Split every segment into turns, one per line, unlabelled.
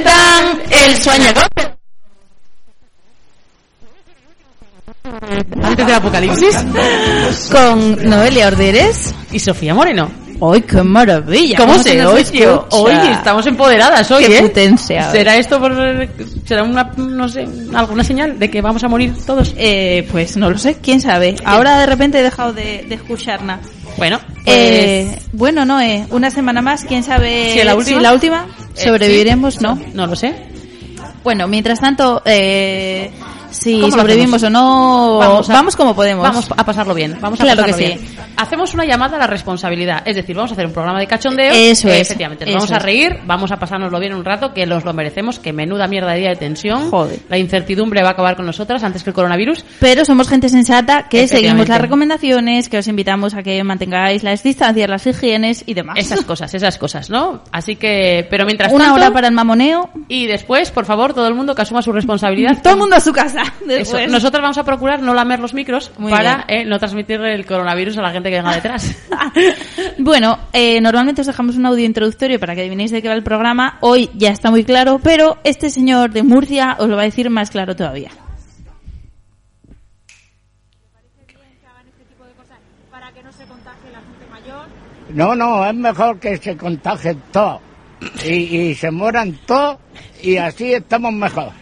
Presentan el sueño
Antes del apocalipsis.
con Noelia Orderes.
Y Sofía Moreno.
¡Ay, qué maravilla!
¿Cómo
se
oye? Oye, estamos empoderadas hoy,
Qué
¿eh?
potencia.
¿Será esto por... será una, no sé, alguna señal de que vamos a morir todos?
Eh, pues no lo sé, quién sabe. Ahora de repente he dejado de, de escuchar nada.
Bueno, pues...
Eh, bueno, no, eh, una semana más, quién sabe
¿Si la última?
la última
eh,
sobreviviremos,
sí.
¿no?
No lo sé.
Bueno, mientras tanto, eh, si
¿Cómo lo
sobrevivimos o no,
Vamos
como podemos.
Vamos a pasarlo bien. Vamos a
Claro
pasarlo
que sí.
bien. Hacemos una llamada a la responsabilidad. Es decir, vamos a hacer un programa de cachondeo.
Eso
Eh,
es,
Efectivamente. Nos
eso
vamos a reír, vamos a pasárnoslo bien un rato, que nos lo merecemos, que menuda mierda de día de tensión.
Joder.
La incertidumbre va a acabar con nosotras antes que el coronavirus.
Pero somos gente sensata que seguimos las recomendaciones, que os invitamos a que mantengáis las distancias, las higienes y demás.
Esas cosas, esas cosas, ¿no? Así que, pero mientras
Una
tanto...
hora para el mamoneo.
Y después, por favor, todo el mundo que asuma su responsabilidad.
Todo el mundo a su casa.
Eso.
Después.
Nosotros vamos a procurar no lamer los micros
Muy
para eh, no transmitir el coronavirus a la gente que venga detrás.
Bueno, eh, normalmente os dejamos un audio introductorio para que adivinéis de qué va el programa. Hoy ya está muy claro, pero este señor de Murcia os lo va a decir más claro todavía.
No, no, es mejor que se contagien todos y, y se mueran todos y así estamos mejor.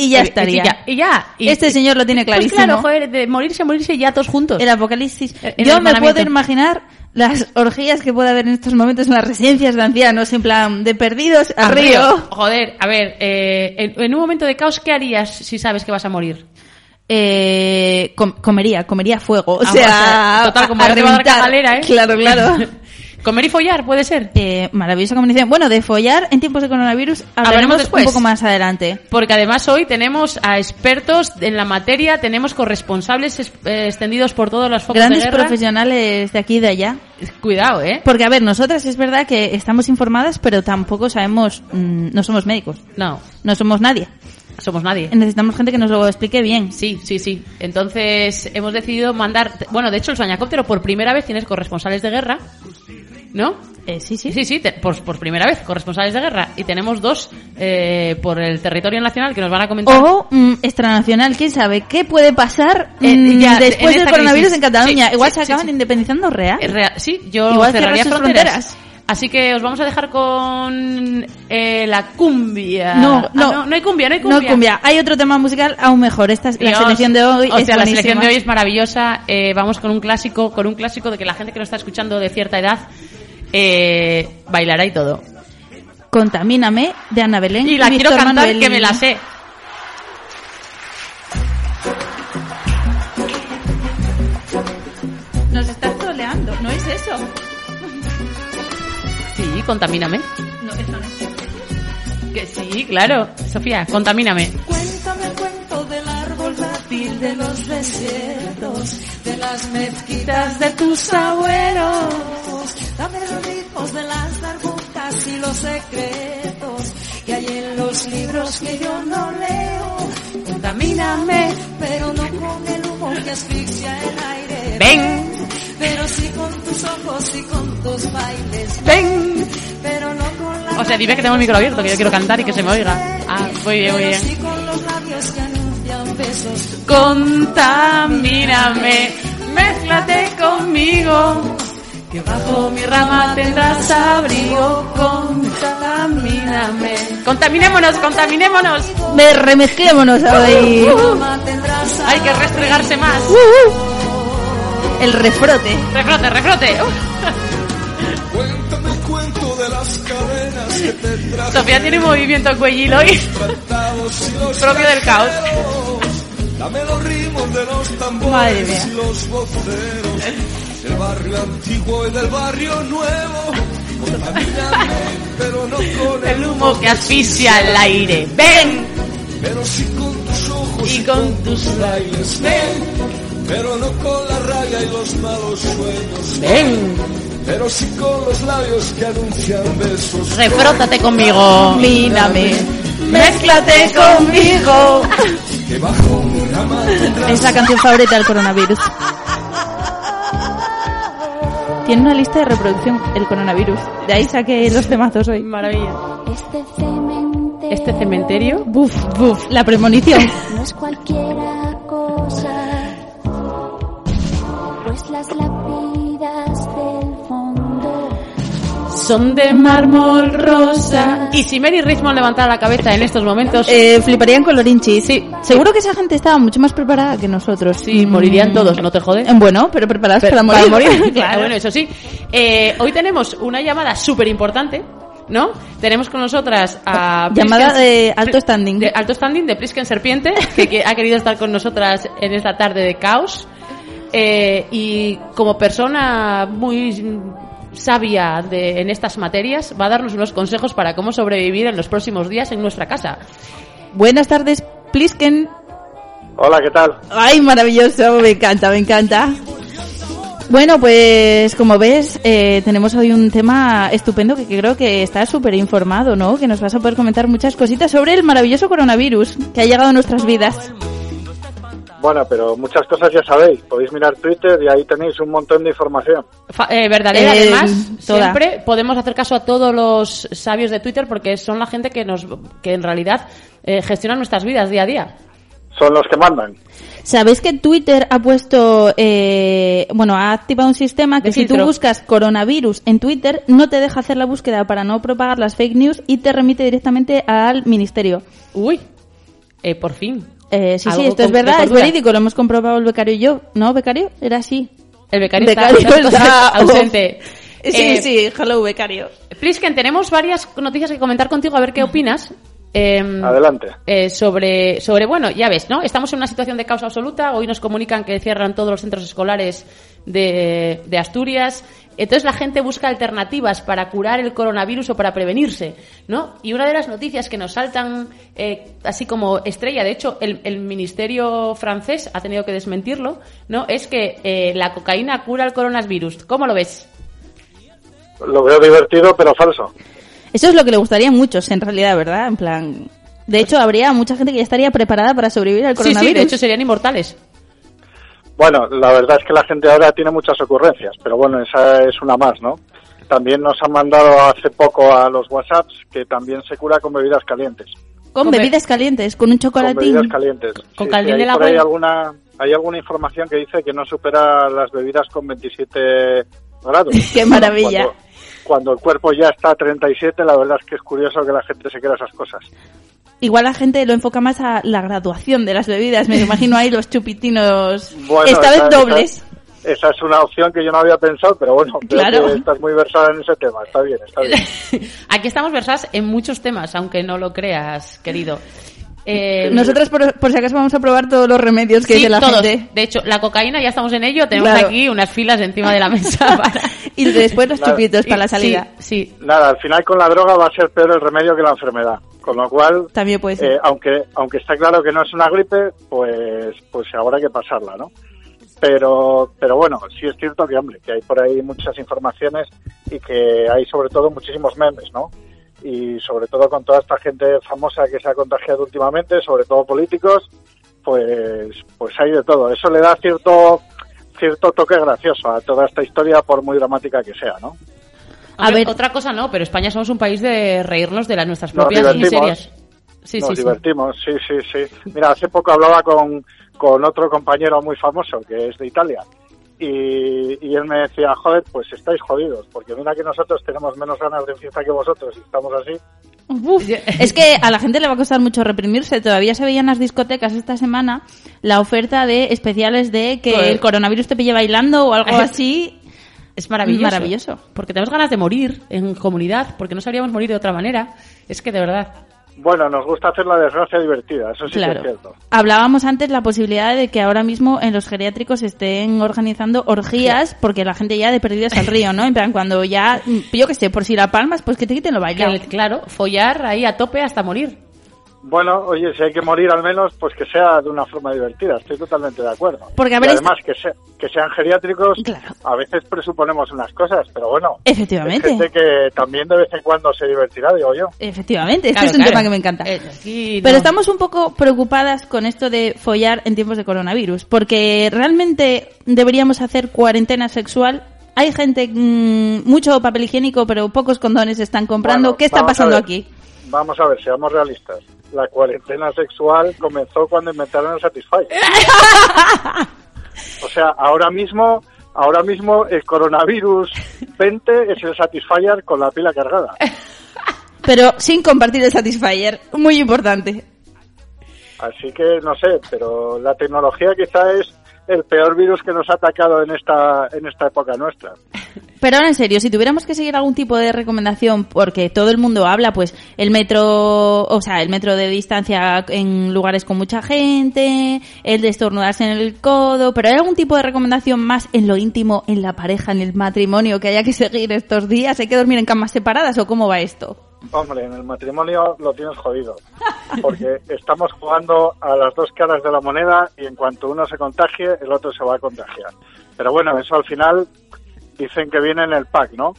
Y ya estaría.
Y ya. Y ya. Y-
Este señor lo tiene
Pues
clarísimo.
claro, joder, de morirse, morirse ya todos juntos.
El apocalipsis.
Eh, el
Yo me puedo imaginar las orgías que puede haber en estos momentos en las residencias de ancianos, en plan de perdidos al
Al
río.
Joder, a ver, eh, en, en un momento de caos, ¿qué harías si sabes que vas a morir?
Eh, com- comería, comería fuego. O
Ah,
sea,
o sea, total, como
a
a
reventar.
cagalera, ¿eh?
Claro, claro.
Comer y follar, puede ser.
Eh, maravillosa combinación. Bueno, de follar en tiempos de coronavirus
Hablaremos después.
un poco más adelante.
Porque además hoy tenemos a expertos en la materia, tenemos corresponsables es- eh, extendidos por todos los focos
Grandes
de guerra.
profesionales de aquí y de allá.
Cuidado, ¿eh?
Porque, a ver, nosotras es verdad que estamos informadas, pero tampoco sabemos, mm, no somos médicos,
No,
no somos nadie.
Somos nadie.
Necesitamos gente que nos lo explique bien.
Sí, sí, sí. Entonces hemos decidido mandar... Bueno, de hecho el Soñacóptero por primera vez tienes corresponsales de guerra, ¿no?
Eh, sí, sí.
Sí, sí, te- por, por primera vez, corresponsales de guerra. Y tenemos dos eh, por el territorio nacional que nos van a comentar.
O mm, extranacional, quién sabe qué puede pasar
Eh,
mm,
ya,
después del coronavirus
crisis.
en Cataluña.
Sí,
Igual
sí,
se acaban
sí.
independizando real.
Real- sí, yo
Igual
cerraría fronteras.
fronteras.
Así que os vamos a dejar con eh, la cumbia.
No,
Ah,
no.
no, no hay cumbia, no hay cumbia.
No cumbia. Hay otro tema musical aún mejor. Esta es la
Dios.
selección de hoy.
O
es
sea, la selección de hoy es maravillosa. Eh, vamos con un clásico, con un clásico de que la gente que nos está escuchando de cierta edad eh, bailará y todo.
Contamíname de Ana Belén.
Y la quiero
Víctor
cantar
Manuel.
que me la sé.
Nos estás troleando, ¿no es eso?
Sí, contamíname.
No, eso no.
Que sí, claro. Sofía, contamíname.
Cuéntame el cuento del árbol dátil de los desiertos, de las mezquitas de tus abuelos. Dame los ritmos de las darbucas y los secretos que hay en los libros que yo no leo. Contamíname, pero no con el humo que asfixia el aire.
Ven,
Pero sí con tus ojos y con tus bailes.
ven.
Pero no con la
O sea, dime que tengo el micro abierto, que yo quiero cantar y que se me oiga. Ah, muy bien, muy bien.
sí con los labios que anuncian besos.
Contamíname, mézclate conmigo. Que bajo mi rama tendrás abrigo. Contamíname. Contaminémonos, contaminémonos.
Me remezclémonos hoy.
Tendrás
Hay que restregarse más.
El refrote.
Refrote, refrote.
Cuéntame el cuento de las cadenas que te trajo
Sofía tiene un movimiento cuellil hoy propio del caos.
Dame los ritmos de los
Madre
tambores
mía.
y los voceros del barrio antiguo y del barrio nuevo. Pero no con
El humo que asfixia el aire. ¡Ven!
Pero sí con tus ojos
Y con tus
bailes. Ven, pero no con la raya y los malos sueños.
¡Ven!
Pero sí con los labios que anuncian besos.
Refrótate conmigo.
Mírame, mézclate conmigo.
Que bajo una mano
Es la canción favorita del coronavirus. Tiene una lista de reproducción el coronavirus. De ahí saqué los temazos hoy.
Maravilla.
Este cementerio,
Este cementerio.
Buf, buf, la premonición.
no es cualquiera
Son de mármol rosa. Y si Mary Richmond levantara la cabeza en estos momentos,
Eh, fliparían con Lorinchi.
Sí.
Seguro que esa gente estaba mucho más preparada que nosotros.
sí,
Mm.
morirían todos, ¿no te jode?
Bueno, pero preparadas
Pero-
para morir.
claro. Bueno, eso sí. Eh, hoy tenemos una llamada súper importante, ¿no? Tenemos con nosotras a...
Llamada de alto standing.
De alto standing, de Plisken Serpiente, que, que ha querido estar con nosotras en esta tarde de caos. Eh, y como persona muy mm, sabia de, en estas materias, va a darnos unos consejos para cómo sobrevivir en los próximos días en nuestra casa.
Buenas tardes, Plisken.
Hola, ¿qué tal?
Ay, maravilloso, me encanta, me encanta. Bueno, pues como ves, eh, tenemos hoy un tema estupendo que creo que estás súper informado, ¿no? Que nos vas a poder comentar muchas cositas sobre el maravilloso coronavirus que ha llegado a nuestras vidas.
Bueno, pero muchas cosas ya sabéis. Podéis mirar Twitter y ahí tenéis un montón de información.
Fa- eh, verdadera,
Eh,
además,
toda.
siempre podemos hacer caso a todos los sabios de Twitter porque son la gente que nos que en realidad eh, gestionan nuestras vidas día a día.
Son los que mandan.
¿Sabéis que Twitter ha puesto, eh, bueno, ha activado un sistema que
De
si tú
filtro.
buscas coronavirus en Twitter no te deja hacer la búsqueda para no propagar las fake news y te remite directamente al ministerio?
Uy, eh, por fin.
Eh, sí, sí, esto es verdad, es verídico, lo hemos comprobado el becario y yo. ¿No, becario? Era así.
El becario,
Becario
está,
está
ausente.
Sí,
Eh,
sí, hello, becario.
Plisken, tenemos varias noticias que comentar contigo, a ver qué opinas. Eh,
Adelante.
eh, sobre, sobre, bueno, ya ves, ¿no? Estamos en una situación de caos absoluta. Hoy nos comunican que cierran todos los centros escolares de, de Asturias. Entonces la gente busca alternativas para curar el coronavirus o para prevenirse, ¿no? Y una de las noticias que nos saltan eh, así como estrella, de hecho el, el ministerio francés ha tenido que desmentirlo, ¿no? Es que eh, la cocaína cura el coronavirus. ¿Cómo lo ves?
Lo veo divertido, pero falso.
Eso es lo que le gustaría a muchos, en realidad, ¿verdad? En plan... De hecho, habría mucha gente que ya estaría preparada para sobrevivir al
Sí,
coronavirus.
sí, de hecho serían inmortales.
Bueno, la verdad es que la gente ahora tiene muchas ocurrencias, pero bueno, esa es una más, ¿no? También nos han mandado hace poco a los WhatsApps que también se cura con bebidas calientes.
Con
Con be-
bebidas calientes, con un
Con
chocolatín.
bebidas calientes.
Con
Sí,
caldín
sí,
de
hay
la
por ahí
abuela.
alguna, hay alguna información que dice que no supera las bebidas con 27 grados.
Qué maravilla.
Cuando, cuando el cuerpo ya está a 37, la verdad es que es curioso que la gente se quiera esas cosas.
Igual la gente lo enfoca más a la graduación de las bebidas. Me imagino ahí los chupitinos.
Bueno,
esta
esa-
vez dobles.
Esa, esa es una opción que yo no había pensado, pero bueno, creo
Claro.
que estás muy versada en ese tema. Está bien, está bien.
Aquí estamos versadas en muchos temas, aunque no lo creas, querido. Eh,
Nosotros, por, por si acaso, vamos a probar todos los remedios que
sí,
dice la
todos.
gente.
De hecho, la cocaína ya estamos en ello. Tenemos
Claro.
aquí unas filas encima de la mesa para...
Y después los
Claro.
chupitos para la salida.
Sí, sí.
Nada, al final con la droga va a ser peor el remedio que la enfermedad. Con lo cual,
También puede ser.
eh, aunque aunque está claro que no es una gripe, pues pues ahora hay que pasarla, ¿no? Pero pero bueno, sí es cierto que hombre, que hay por ahí muchas informaciones y que hay sobre todo muchísimos memes, ¿no? Y sobre todo con toda esta gente famosa que se ha contagiado últimamente, sobre todo políticos, pues pues hay de todo. Eso le da cierto cierto toque gracioso a toda esta historia por muy dramática que sea, ¿no?
A ver.
Otra cosa no, pero España somos un país de reírnos de las nuestras propias miserias. Sí,
Nos
sí, sí.
divertimos, sí, sí, sí. Mira, hace poco hablaba con, con otro compañero muy famoso que es de Italia y, y él me decía, joder, pues estáis jodidos, porque mira que nosotros tenemos menos ganas de fiesta que vosotros y estamos así.
Uf, es que a la gente le va a costar mucho reprimirse. Todavía se veía en las discotecas esta semana la oferta de especiales de que
Pues-
el coronavirus te pille bailando o algo así.
Es maravilloso.
Maravilloso.
Porque tenemos ganas de morir en comunidad, porque no sabríamos morir de otra manera. Es que de verdad.
Bueno, nos gusta hacer la desgracia divertida, eso sí que es cierto.
Hablábamos antes la posibilidad de que ahora mismo en los geriátricos estén organizando orgías porque la gente ya de perdidas al río, ¿no? En plan, cuando ya, yo qué sé, por si la palmas, pues que te quiten lo bailado.
Que, claro, follar ahí a tope hasta morir.
Bueno, oye, si hay que morir al menos, pues que sea de una forma divertida, estoy totalmente de acuerdo.
Porque, a
Y
ver,
además, que, se- que sean geriátricos,
Claro.
a veces presuponemos unas cosas, pero bueno,
Efectivamente.
hay gente que también de vez en cuando se divertirá, digo yo.
Efectivamente, este
Claro,
es un
claro.
tema que me encanta.
Eh, aquí
Pero estamos un poco preocupadas con esto de follar en tiempos de coronavirus, porque realmente deberíamos hacer cuarentena sexual. Hay gente, mm, mucho papel higiénico, pero pocos condones están comprando.
Bueno,
¿Qué está pasando aquí?
Vamos a ver, seamos realistas. La cuarentena sexual comenzó cuando inventaron el Satisfyer. o sea, ahora mismo, ahora mismo el coronavirus 20 es el Satisfyer con la pila cargada.
Pero sin compartir el Satisfyer. Muy importante.
Así que no sé, pero la tecnología quizá es el peor virus que nos ha atacado en esta en esta época nuestra.
Pero ahora en serio, si tuviéramos que seguir algún tipo de recomendación, porque todo el mundo habla, pues el metro, o sea, el metro de distancia en lugares con mucha gente, el de en el codo, pero ¿hay algún tipo de recomendación más en lo íntimo, en la pareja, en el matrimonio que haya que seguir estos días? ¿Hay que dormir en camas separadas o cómo va esto?
Hombre, en el matrimonio lo tienes jodido, porque estamos jugando a las dos caras de la moneda y en cuanto uno se contagie, el otro se va a contagiar. Pero bueno, eso al final dicen que viene en el pack, ¿no?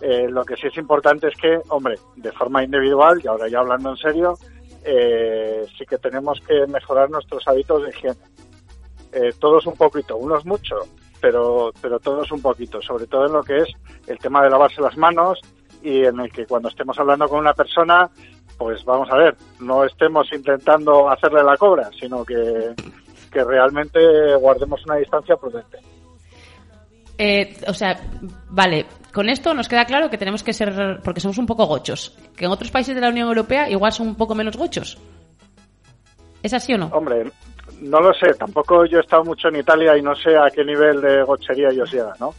Eh, lo que sí es importante es que, hombre, de forma individual, y ahora ya hablando en serio, eh, sí que tenemos que mejorar nuestros hábitos de higiene. Eh, todos un poquito, unos mucho, pero, pero todos un poquito, sobre todo en lo que es el tema de lavarse las manos y en el que cuando estemos hablando con una persona, pues vamos a ver, no estemos intentando hacerle la cobra, sino que, que realmente guardemos una distancia prudente.
Eh, o sea, vale, con esto nos queda claro que tenemos que ser, porque somos un poco gochos, que en otros países de la Unión Europea igual son un poco menos gochos. ¿Es así o no?
Hombre, no lo sé, tampoco yo he estado mucho en Italia y no sé a qué nivel de gochería ellos llegan, ¿no?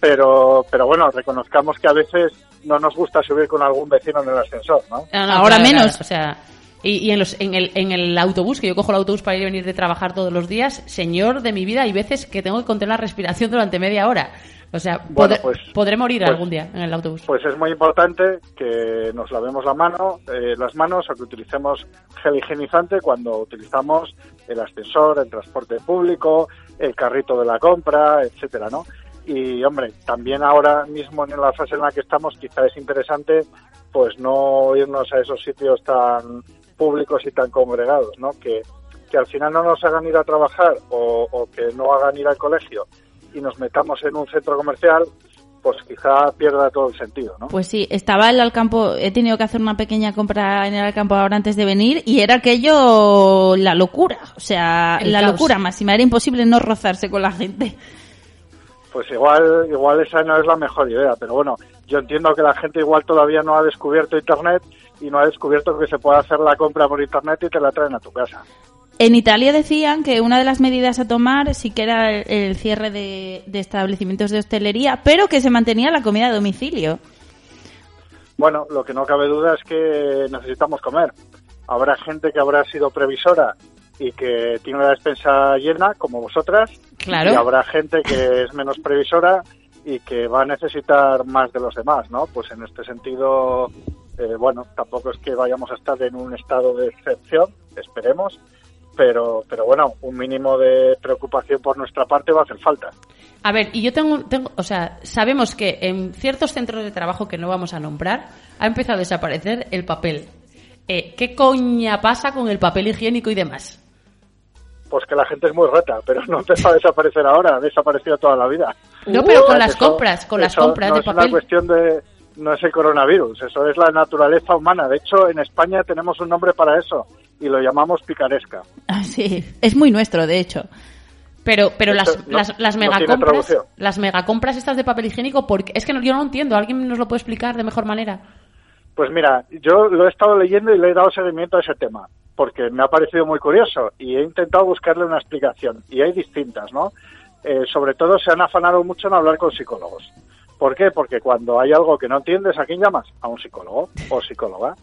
Pero, pero bueno, reconozcamos que a veces no nos gusta subir con algún vecino en el ascensor, ¿no?
No, no,
Ahora
claro,
menos.
claro, o sea, y, y en, los, en, el, en el autobús, que yo cojo el autobús para ir y venir de trabajar todos los días, señor de mi vida, hay veces que tengo que contener la respiración durante media hora. O sea,
Bueno,
podré,
pues-
podré morir
pues-
algún día en el autobús.
Pues es muy importante que nos lavemos la mano, eh, las manos o que utilicemos gel higienizante cuando utilizamos el ascensor, el transporte público, el carrito de la compra, etcétera, ¿no? Y hombre, también ahora mismo en la fase en la que estamos, quizá es interesante, pues no irnos a esos sitios tan públicos y tan congregados, ¿no? Que, que al final no nos hagan ir a trabajar o, o que no hagan ir al colegio y nos metamos en un centro comercial, pues quizá pierda todo el sentido, ¿no?
Pues sí, estaba el Alcampo, he tenido que hacer una pequeña compra en el Alcampo ahora antes de venir y era aquello la locura, o sea,
El
la
caos.
locura máxima, era imposible no rozarse con la gente.
Pues igual, igual esa no es la mejor idea, pero bueno, yo entiendo que la gente igual todavía no ha descubierto Internet y no ha descubierto que se puede hacer la compra por Internet y te la traen a tu casa.
En Italia decían que una de las medidas a tomar sí que era el, el cierre de, de establecimientos de hostelería, pero que se mantenía la comida a domicilio.
Bueno, lo que no cabe duda es que necesitamos comer. Habrá gente que habrá sido previsora y que tiene la despensa llena, como vosotras,
Claro.
y habrá gente que es menos previsora y que va a necesitar más de los demás, ¿no? Pues en este sentido, eh, bueno, tampoco es que vayamos a estar en un estado de excepción, esperemos, pero, pero bueno, un mínimo de preocupación por nuestra parte va a hacer falta.
A ver, y yo tengo, tengo, o sea, sabemos que en ciertos centros de trabajo que no vamos a nombrar ha empezado a desaparecer el papel. Eh, ¿Qué coña pasa con el papel higiénico y demás?
Pues que la gente es muy reta, pero no empezó a desaparecer ahora, ha desaparecido toda la vida.
No, pero con las
eso-
compras, con las compras
no
de
es una
papel.
cuestión de no es el coronavirus, eso es la naturaleza humana. De hecho, en España tenemos un nombre para eso y lo llamamos picaresca.
Ah, sí, es muy nuestro, de hecho.
Pero, pero
Esto
las,
no-
las, las megacompras, las megacompras estas de papel higiénico, porque es que no- yo no entiendo. ¿Alguien nos lo puede explicar de mejor manera?
Pues mira, yo lo he estado leyendo y le he dado seguimiento a ese tema, porque me ha parecido muy curioso y he intentado buscarle una explicación. Y hay distintas, ¿no? Eh, sobre todo se han afanado mucho en hablar con psicólogos. ¿Por qué? Porque cuando hay algo que no entiendes, ¿a quién llamas? A un psicólogo o psicóloga.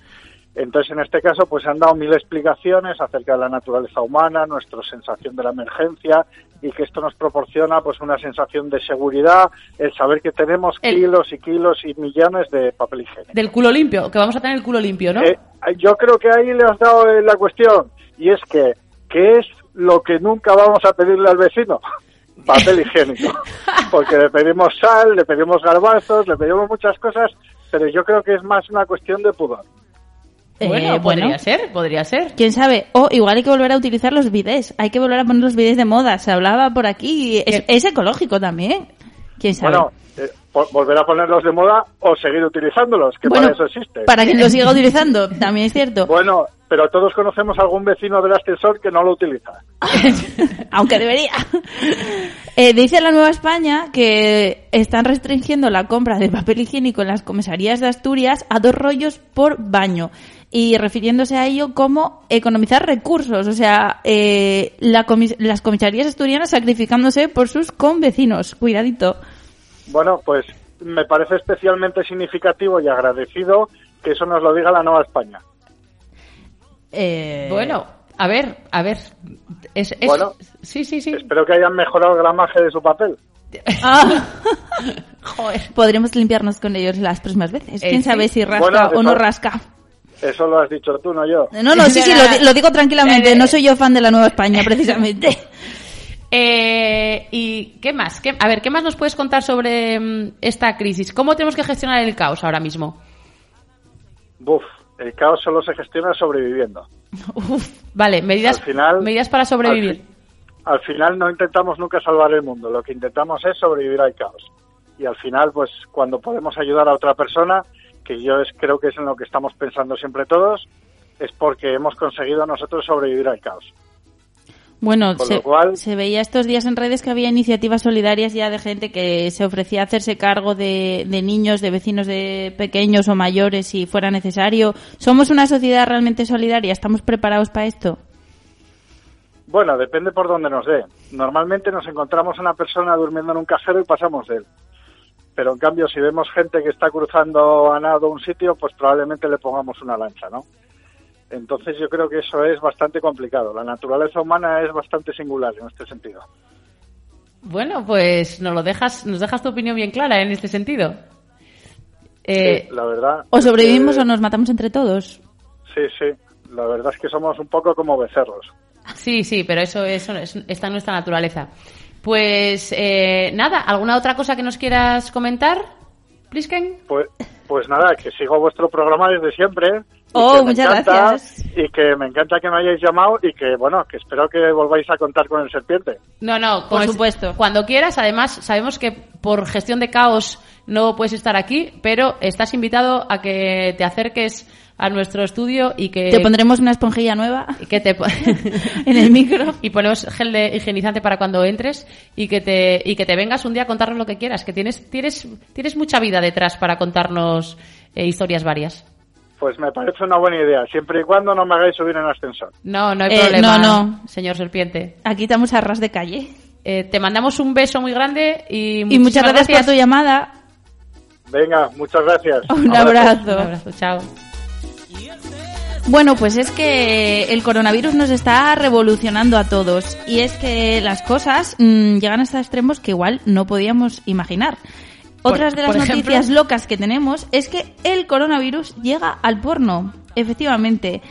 Entonces, en este caso, pues se han dado mil explicaciones acerca de la naturaleza humana, nuestra sensación de la emergencia y que esto nos proporciona pues una sensación de seguridad, el saber que tenemos
El-
kilos y kilos y millones de papel higiénico.
Del culo limpio, que vamos a tener el culo limpio, ¿no?
Eh, yo creo que ahí le has dado eh, la cuestión y es que ¿qué es lo que nunca vamos a pedirle al vecino? Papel higiénico. Porque le pedimos sal, le pedimos garbanzos, le pedimos muchas cosas, pero yo creo que es más una cuestión de pudor.
Bueno,
Eh,
podría
bueno.
ser, podría ser.
¿Quién sabe? O igual hay que volver a utilizar los bidés. Hay que volver a poner los bidés de moda. Se hablaba por aquí. Es, es ecológico también. ¿Quién sabe?
Bueno, eh, volver a ponerlos de moda o seguir utilizándolos, que
Bueno,
para eso existe.
para quien lo siga utilizando, también es cierto.
Bueno, pero todos conocemos a algún vecino del ascensor que no lo utiliza.
Aunque debería. Eh, dice la Nueva España que están restringiendo la compra de papel higiénico en las comisarías de Asturias a dos rollos por baño. Y refiriéndose a ello como economizar recursos. O sea, eh, la comis- las comisarías asturianas sacrificándose por sus convecinos. Cuidadito.
Bueno, pues me parece especialmente significativo y agradecido que eso nos lo diga la Nueva España.
Eh,
Bueno, a ver, a ver. Es, es-
Bueno.
sí, sí, sí.
Espero que hayan mejorado el gramaje de su papel.
Ah.
Joder.
Podremos limpiarnos con ellos las próximas veces.
Eh,
¿Quién
sí.
sabe si rasca
Bueno,
o no rasca?
Eso lo has dicho tú, no yo.
No, no, sí, sí, lo, di- lo digo tranquilamente. No soy yo fan de la Nueva España, precisamente.
Eh, ¿Y qué más? ¿Qué- a ver, ¿qué más nos puedes contar sobre mm, esta crisis? ¿Cómo tenemos que gestionar el caos ahora mismo?
Buf, el caos solo se gestiona sobreviviendo.
Uf, vale, medidas,
Al final-
medidas para sobrevivir.
Al, fi- al final no intentamos nunca salvar el mundo, lo que intentamos es sobrevivir al caos. Y al final, pues cuando podemos ayudar a otra persona, que yo es, creo que es en lo que estamos pensando siempre todos, es porque hemos conseguido nosotros sobrevivir al caos.
Bueno, se,
cual-
se veía estos días en redes que había iniciativas solidarias ya de gente que se ofrecía a hacerse cargo de, de niños, de vecinos de pequeños o mayores si fuera necesario. ¿Somos una sociedad realmente solidaria? ¿Estamos preparados para esto?
Bueno, depende por dónde nos dé. Normalmente nos encontramos a una persona durmiendo en un cajero y pasamos de él. Pero en cambio, si vemos gente que está cruzando a nado un sitio, pues probablemente le pongamos una lancha, ¿no? Entonces yo creo que eso es bastante complicado. La naturaleza humana es bastante singular en este sentido.
Bueno, pues nos lo dejas, nos dejas tu opinión bien clara en este sentido. Eh,
Sí, la verdad.
¿O
es
sobrevivimos
que-
o nos matamos entre todos?
Sí, sí. La verdad es que somos un poco como becerros.
Sí, sí, pero eso, eso es- está en nuestra naturaleza. Pues eh, nada, ¿alguna otra cosa que nos quieras comentar, Plisken?
Pues, pues nada, que sigo vuestro programa desde siempre.
Oh, muchas
encanta,
gracias.
Y que me encanta que me hayáis llamado y que, bueno, que espero que volváis a contar con el serpiente.
No, no,
Por
como es-
supuesto.
Cuando quieras, además, sabemos que por gestión de caos no puedes estar aquí, pero estás invitado a que te acerques a nuestro estudio y que,
Te pondremos una esponjilla nueva
y que te
en el micro.
y ponemos gel de higienizante para cuando entres y que te y que te vengas un día a contarnos lo que quieras, que tienes tienes tienes mucha vida detrás para contarnos eh, historias varias.
Pues me parece una buena idea, siempre y cuando no me hagáis subir en ascensor.
No, no hay
Eh,
problema,
no, no.
señor serpiente.
Aquí estamos a ras de calle.
Eh, te mandamos un beso muy grande y,
Y muchas
muchísimas
gracias, por tu llamada.
Venga, muchas gracias.
Un
Abrazo.
abrazo.
Un abrazo, chao.
Bueno, pues es que el coronavirus nos está revolucionando a todos y es que las cosas mm, llegan hasta extremos que igual no podíamos imaginar. Otras de las
ejemplo-
noticias locas que tenemos es que el coronavirus llega al porno. Efectivamente,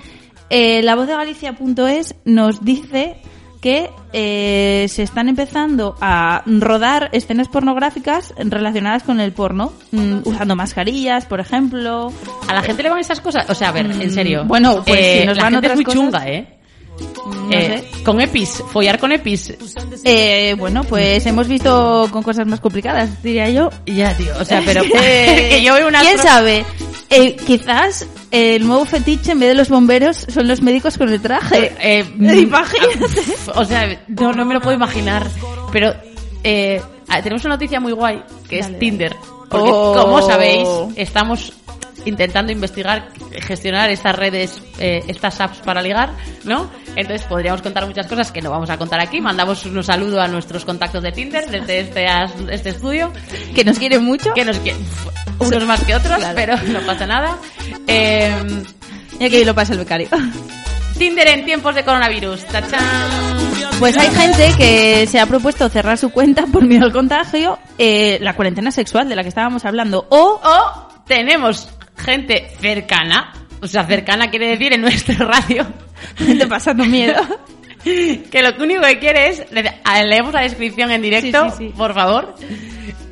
eh, la voz de Galicia.es nos dice que eh, se están empezando a rodar escenas pornográficas relacionadas con el porno, mm, usando mascarillas, por ejemplo.
¿A la gente le van esas cosas? O sea, a ver, en serio.
Mm, bueno, pues
Eh,
si nos
la
van
gente es
otras
muy
cosas-
chunga, ¿eh?
No
Eh,
sé.
Con EPIs, follar con EPIs.
Eh, bueno, pues hemos visto con cosas más complicadas, diría yo.
Ya, tío, o sea, pero
que-
yo veo una
¿Quién sabe? Eh, quizás el nuevo fetiche en vez de los bomberos son los médicos con el traje.
Eh,
Imagínate.
O sea, no, no me lo puedo imaginar. Pero eh, ah, tenemos una noticia muy guay, que es Tinder. Porque,
Oh.
como sabéis, estamos intentando investigar, gestionar estas redes, eh, estas apps para ligar, ¿no? Entonces podríamos contar muchas cosas que no vamos a contar aquí. Mandamos un saludo a nuestros contactos de Tinder desde este, este estudio.
que nos quieren mucho.
que nos que- unos más que otros, pero no pasa nada. Eh,
Y aquí lo pasa el becario.
Tinder en tiempos de coronavirus. ¡Tachán!
Pues hay gente que se ha propuesto cerrar su cuenta por miedo al contagio, eh, la cuarentena sexual de la que estábamos hablando, o
O tenemos gente cercana, o sea, cercana quiere decir en nuestro radio,
gente pasando miedo.
que lo único que quiere es, leemos la descripción en directo,
Sí, sí, sí.
por favor.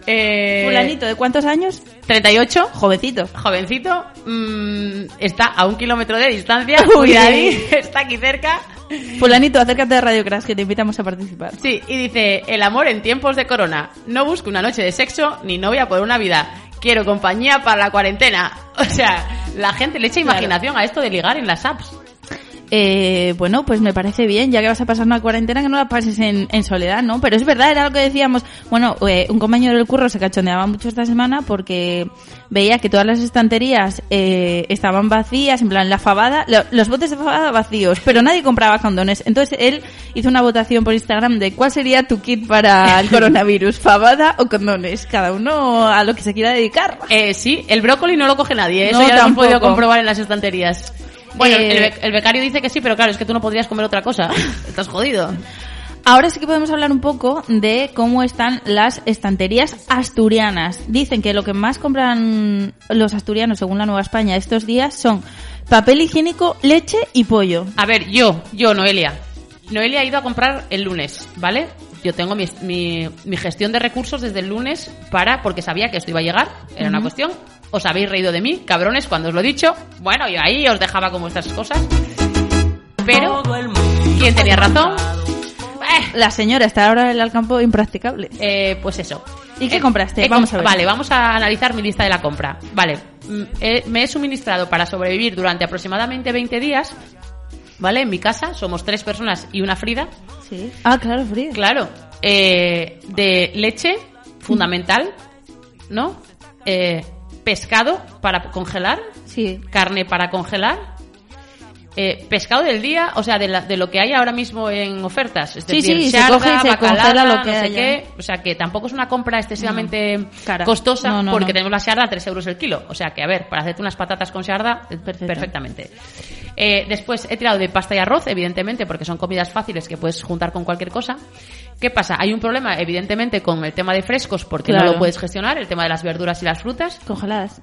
Eh,
Fulanito, ¿de cuántos años?
38,
Jovencito.
jovencito, mm, está a un kilómetro de distancia, cuidadín, está aquí cerca.
Fulanito, acércate a Radio Crash que te invitamos a participar.
Sí, y dice, el amor en tiempos de corona. No busco una noche de sexo ni novia por una vida. Quiero compañía para la cuarentena. O sea, la gente le echa
Claro.
imaginación a esto de ligar en las apps.
Eh, bueno, pues me parece bien, ya que vas a pasar una cuarentena, que no la pases en, en soledad, ¿no? Pero es verdad, era lo que decíamos. Bueno, eh, un compañero del curro se cachondeaba mucho esta semana porque veía que todas las estanterías eh, estaban vacías, en plan la fabada, lo- los botes de fabada vacíos, pero nadie compraba condones. Entonces él hizo una votación por Instagram de cuál sería tu kit para el coronavirus, fabada o condones, cada uno a lo que se quiera dedicar.
Eh, sí, el brócoli no lo coge nadie. Eso
No,
ya lo hemos
tampoco.
podido comprobar en las estanterías. Bueno,
Eh,
el, be- el becario dice que sí, pero claro, es que tú no podrías comer otra cosa. Estás jodido.
Ahora sí que podemos hablar un poco de cómo están las estanterías asturianas. Dicen que lo que más compran los asturianos, según la Nueva España, estos días son papel higiénico, leche y pollo.
A ver, yo, yo, Noelia. Noelia ha ido a comprar el lunes, ¿vale? Yo tengo mi, mi, mi gestión de recursos desde el lunes para, porque sabía que esto iba a llegar, era una cuestión. Os habéis reído de mí, cabrones, cuando os lo he dicho. Bueno, yo ahí os dejaba como estas cosas. Pero, ¿quién tenía razón? Eh,
La señora está ahora en el campo impracticable.
eh, pues eso.
¿Y qué
Eh,
compraste?
he
Vamos
comp-
a ver.
Vale, vamos a analizar mi lista de la compra. Vale, mm, eh, me he suministrado para sobrevivir durante aproximadamente 20 días. ¿Vale? En mi casa somos tres personas y una Frida.
Sí. Ah, claro, frío.
Claro. eh, de leche, fundamental, ¿no? Eh, pescado para congelar,
Sí.
carne para congelar. Eh, pescado del día, o sea, de, la- de lo que hay ahora mismo en ofertas. Es
Sí,
decir,
sí, se coge y se
bacalada,
congela lo que
no sé qué. O sea, que tampoco es una compra excesivamente
Cara.
costosa
No,
porque tenemos la xarda a 3 euros el kilo. O sea, que a ver, para hacerte unas patatas con xarda, eh,
Perfecto.
perfectamente. Eh, después he tirado de pasta y arroz, evidentemente, porque son comidas fáciles que puedes juntar con cualquier cosa. ¿Qué pasa? Hay un problema, evidentemente, con el tema de frescos porque
Claro.
no lo puedes gestionar, el tema de las verduras y las frutas.
Congeladas.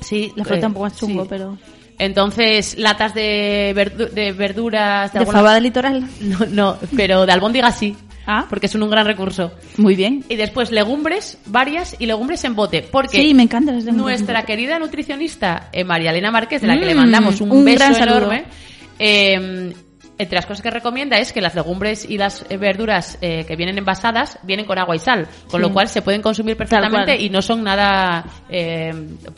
Sí,
La fruta
eh,
un poco más chungo,
sí.
pero...
Entonces, latas de, verdu- de verduras...
¿De
alguna-
fabada litoral?
No, no, pero de albóndigas sí.
Ah.
Porque son un gran recurso.
Muy bien.
Y después legumbres, varias, y legumbres en bote. Porque
Sí, me encantan las
nuestra querida nutricionista, eh, María Elena Márquez, de la que le
Mm,
mandamos un,
un
beso enorme, eh, entre las cosas que recomienda es que las legumbres y las eh, verduras eh, que vienen envasadas vienen con agua y sal, con
Sí.
lo cual se pueden consumir perfectamente y no son nada, eh,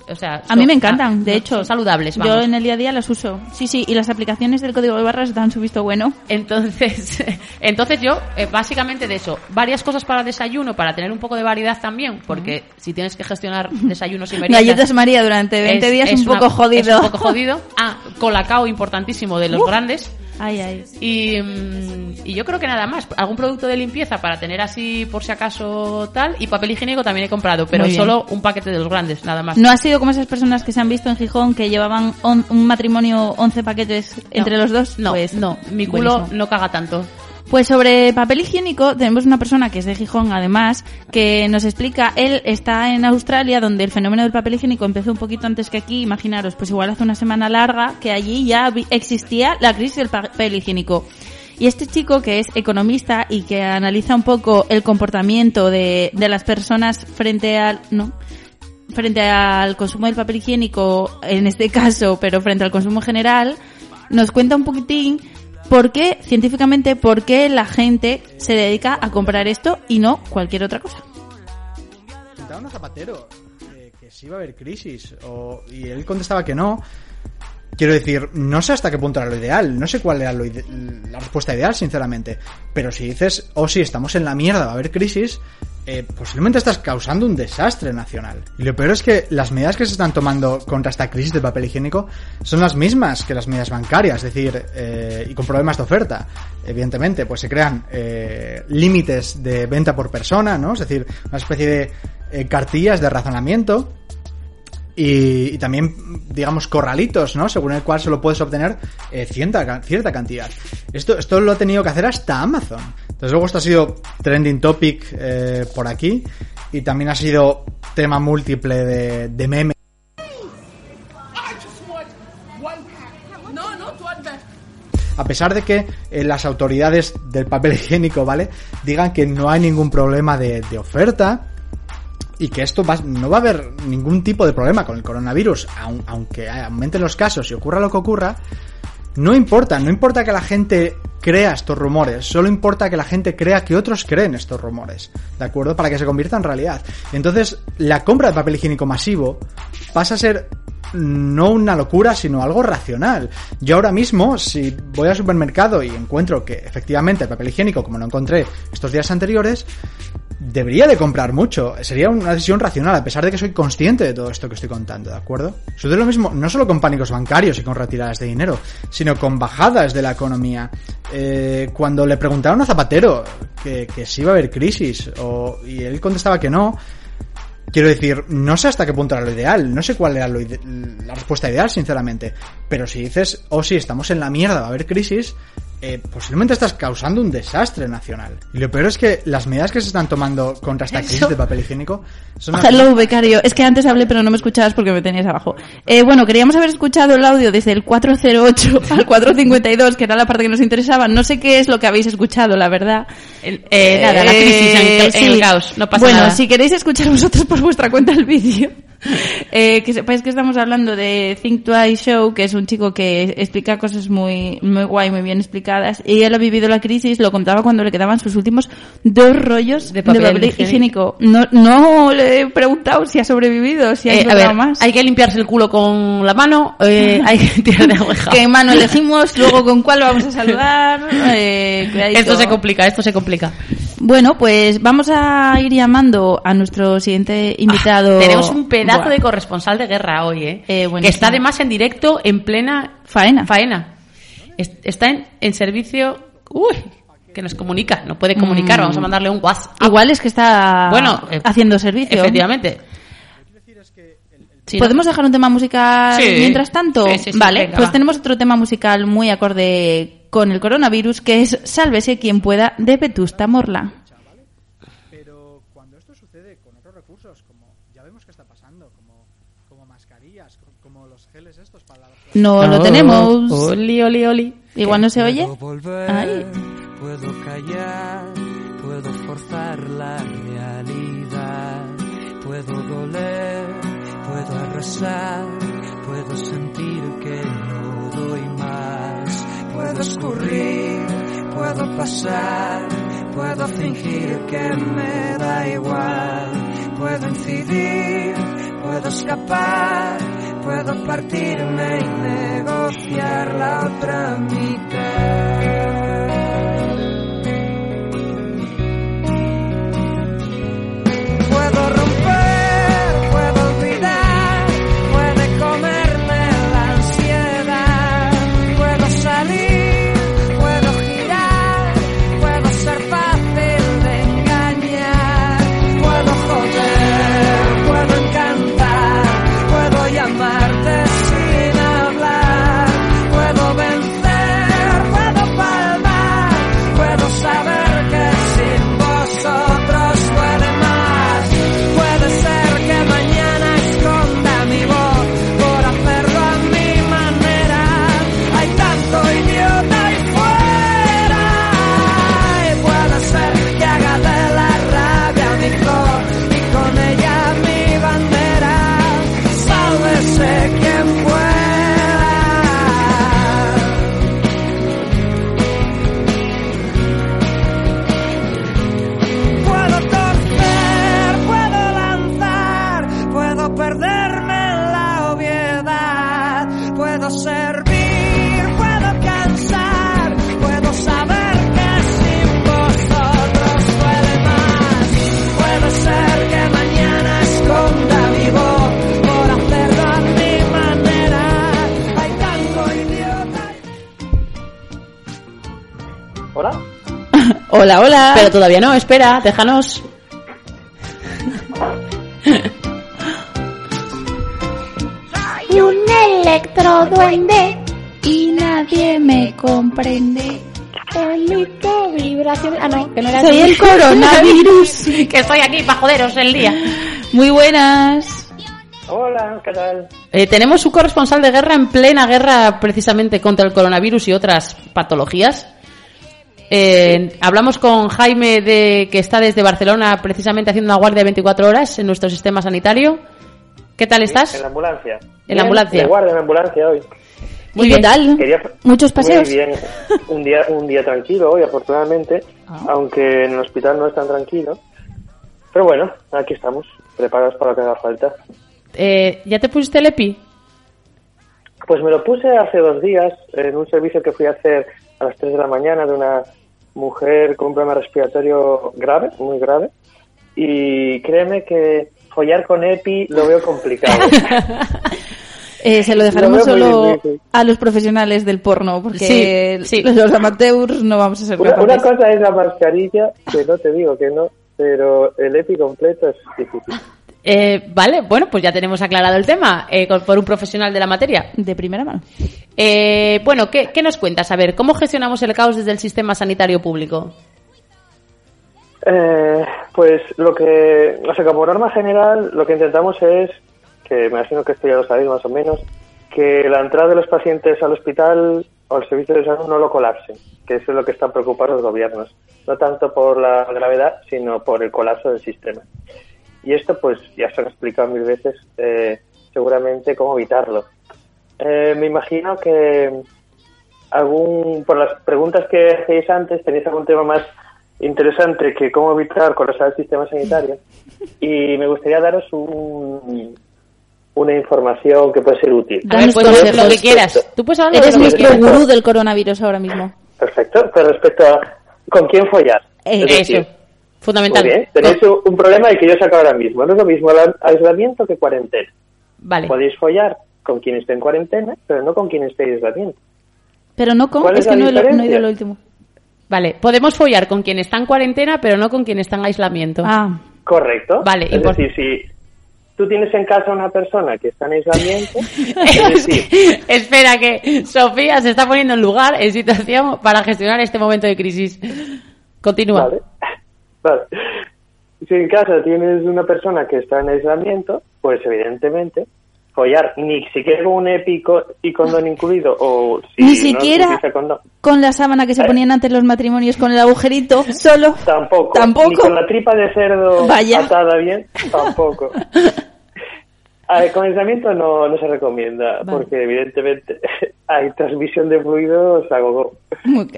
o sea,
A mí
son-
me encantan,
ah,
de
no,
hecho.
son saludables.
Yo
Vamos.
en el día a día las uso. Sí, sí, y las aplicaciones del código de barras dan su visto bueno.
Entonces, entonces yo, eh, básicamente de eso, varias cosas para desayuno, para tener un poco de variedad también, porque si tienes que gestionar desayunos y meriendas...
Galletas María durante 20 días un
una-
poco jodido.
Es un poco jodido. Ah, colacao importantísimo de los
Uf.
grandes.
Ay, ay.
Y, mm, y yo creo que nada más. Algún producto de limpieza para tener así por si acaso tal. Y papel higiénico también he comprado, pero solo un paquete de los grandes, nada más.
No ha sido como esas personas que se han visto en Gijón que llevaban on- un matrimonio 11 paquetes entre los dos.
No,
Pues,
no, mi culo
buenísimo.
no caga tanto.
Pues sobre papel higiénico tenemos una persona que es de Gijón además que nos explica, él está en Australia donde el fenómeno del papel higiénico empezó un poquito antes que aquí, imaginaros, pues igual hace una semana larga que allí ya existía la crisis del papel higiénico. Y este chico que es economista y que analiza un poco el comportamiento de, de las personas frente al, no, frente al consumo del papel higiénico en este caso, pero frente al consumo general, nos cuenta un poquitín por qué, científicamente, por qué la gente se dedica a comprar esto y no cualquier otra cosa.
Eh, y él contestaba que no. Quiero decir, no sé hasta qué punto era lo ideal, no sé cuál era lo ide- la respuesta ideal, sinceramente. Pero si dices, oh sí, estamos en la mierda, va a haber crisis, eh, posiblemente estás causando un desastre nacional. Y lo peor es que las medidas que se están tomando contra esta crisis del papel higiénico son las mismas que las medidas bancarias, es decir, eh, y con problemas de oferta. Evidentemente, pues se crean eh, límites de venta por persona, ¿no? Es decir, una especie de eh, cartillas de razonamiento y, y también, digamos, corralitos, ¿no? Según el cual solo puedes obtener eh, cierta, cierta cantidad. Esto, esto lo ha tenido que hacer hasta Amazon. Entonces luego esto ha sido trending topic eh, por aquí y también ha sido tema múltiple de, de memes. A pesar de que eh, las autoridades del papel higiénico, ¿vale? Digan que no hay ningún problema de, de oferta y que esto va- no va a haber ningún tipo de problema con el coronavirus, aun- aunque aumenten los casos y ocurra lo que ocurra, no importa, no importa que la gente crea estos rumores, solo importa que la gente crea que otros creen estos rumores, ¿de acuerdo? Para que se convierta en realidad. Entonces, la compra de papel higiénico masivo pasa a ser no una locura, sino algo racional. Yo ahora mismo, si voy al supermercado y encuentro que efectivamente el papel higiénico, como lo encontré estos días anteriores, debería de comprar mucho. Sería una decisión racional, a pesar de que soy consciente de todo esto que estoy contando, ¿de acuerdo? Sucede lo mismo, no solo con pánicos bancarios y con retiradas de dinero, sino con bajadas de la economía. Eh, cuando le preguntaron a Zapatero que, que si iba a haber crisis, o, y él contestaba que no, Quiero decir, no sé hasta qué punto era lo ideal, no sé cuál era lo ide- la respuesta ideal, sinceramente. Pero si dices, oh sí, estamos en la mierda, va a haber crisis, eh, posiblemente estás causando un desastre nacional. Y lo peor es que las medidas que se están tomando contra esta crisis
Eso.
de papel higiénico son...
Hello, becario. Es que antes hablé, pero no me escuchabas porque me tenías abajo. Eh, bueno, queríamos haber escuchado el audio desde el 408 al 452, que era la parte que nos interesaba. No sé qué es lo que habéis escuchado, la verdad.
eh, nada, la crisis en el- en el caos, no pasa
bueno,
nada.
si queréis escuchar vosotros por vuestra cuenta el vídeo. Eh, que sepáis que estamos hablando de Think Twice Show, que es un chico que explica cosas muy, muy guay, muy bien explicadas. Y él ha vivido la crisis, lo contaba cuando le quedaban sus últimos dos rollos de papel, higiénico. No, no le he preguntado si ha sobrevivido, si ha
Eh, ver,
más.
hay que limpiarse el culo con la mano, eh, hay que tirar de oveja.
¿Qué mano elegimos? Luego con cuál vamos a saludar. Eh.
Esto se complica, esto se complica.
Bueno, pues vamos a ir llamando a nuestro siguiente invitado.
Ah, Tenemos un pedazo
Buah.
de corresponsal de guerra hoy, ¿eh? que
buenísimo.
está además en directo en plena
faena.
Faena. Es- Está en, en servicio. Uy, que nos comunica, no puede comunicar,
Mm.
vamos a mandarle un WhatsApp.
Igual es que está
Bueno, eh,
haciendo servicio.
Efectivamente. Sí, ¿no?
¿Podemos dejar un tema musical
Sí.
mientras tanto?
Sí,
vale,
venga,
pues
va.
tenemos otro tema musical muy acorde con el coronavirus, que es Sálvese quien pueda, de Vetusta Morla.
Pero cuando esto sucede con otros recursos, como ya vemos que está pasando, como, como mascarillas, co- como los geles estos
No lo
Oh,
tenemos.
Oli, oli, oli.
Igual no se oye.
Puedo volver,
Ay.
puedo callar, puedo forzar la realidad, puedo doler, puedo arrasar, puedo sentir que no doy más, puedo escurrir, puedo pasar, puedo fingir que me da igual, puedo incidir, puedo escapar, puedo partirme y negociar la otra mitad.
Pero todavía no, espera, déjanos.
Soy un electroduende y nadie me comprende. Emito vibraciones. Ah, no, que no era
Soy
así.
el coronavirus.
que estoy aquí para joderos el día.
Muy buenas.
Hola, ¿qué tal?
Eh, tenemos un corresponsal de guerra en plena guerra precisamente contra el coronavirus y otras patologías. Eh, hablamos con Jaime de que está desde Barcelona precisamente haciendo una guardia de 24 horas en nuestro sistema sanitario. ¿Qué tal
En
estás?
la ambulancia.
En la ambulancia.
De guardia en la ambulancia hoy.
Muy ¿Y qué tal?
Quería-
¿Muchos paseos?
Muy bien. Un día, un día tranquilo hoy, afortunadamente.
Ah.
Aunque en el hospital no es tan tranquilo. Pero bueno, aquí estamos, preparados para lo que haga falta.
Eh, ¿Ya te pusiste el EPI?
Pues me lo puse hace dos días en un servicio que fui a hacer a las 3 de la mañana de una mujer con un problema respiratorio grave, muy grave. Y créeme que follar con EPI lo veo complicado.
Eh, se lo dejaremos
Lo
solo a los profesionales del porno, porque
Sí, sí.
los amateurs no vamos a ser
Una, una cosa es la mascarilla, que no te digo que no, pero el EPI completo es difícil.
Eh, vale, bueno, pues ya tenemos aclarado el tema eh, con- por un profesional de la materia.
De primera mano.
Eh, bueno, ¿qué, qué nos cuentas? A ver, ¿cómo gestionamos el caos desde el sistema sanitario público?
Eh, pues lo que, o sea, como norma general, lo que intentamos es, que me imagino que esto ya lo sabéis más o menos, que la entrada de los pacientes al hospital o al servicio de salud no lo colapsen, que eso es lo que están preocupados los gobiernos, no tanto por la gravedad, sino por el colapso del sistema. Y esto, pues, ya se han explicado mil veces, eh, seguramente cómo evitarlo. Eh, me imagino que algún, por las preguntas que hacéis antes, tenéis algún tema más interesante que cómo evitar colapsar el sistema sanitario. Y me gustaría daros un, una información que puede ser útil.
A ver,
Danos
pues lo que quieras. Tú puedes hablar de
Eres
lo que
nuestro gurú del coronavirus ahora mismo.
Perfecto. Pero respecto a con quién follar.
Eh,
Es decir,
Eso, fundamental.
Muy bien. Tenéis un un problema y que yo saco ahora mismo. No es lo mismo el aislamiento que cuarentena.
Vale.
Podéis follar con quien esté en cuarentena, pero no con quien esté en aislamiento.
Pero no con,
¿Cuál
es
es
que no he, no he oído lo último.
Vale, podemos follar con quien está en cuarentena, pero no con quien está en aislamiento.
Ah,
Correcto.
Vale,
Es decir, si tú tienes en casa una persona que está en aislamiento, es decir,
Espera, que Sofía se está poniendo en lugar, en situación para gestionar este momento de crisis. Continúa.
Vale. Vale. Si en casa tienes una persona que está en aislamiento, pues evidentemente follar ni siquiera con un épico y condón incluido o si
Ni siquiera
condón,
con la sábana que se ponían antes los matrimonios con el agujerito, solo.
tampoco.
Tampoco.
Ni con la tripa de cerdo
Vaya.
atada bien, tampoco. A ver, con aislamiento no, no se recomienda,
Vale.
porque evidentemente hay transmisión de fluidos a gogo.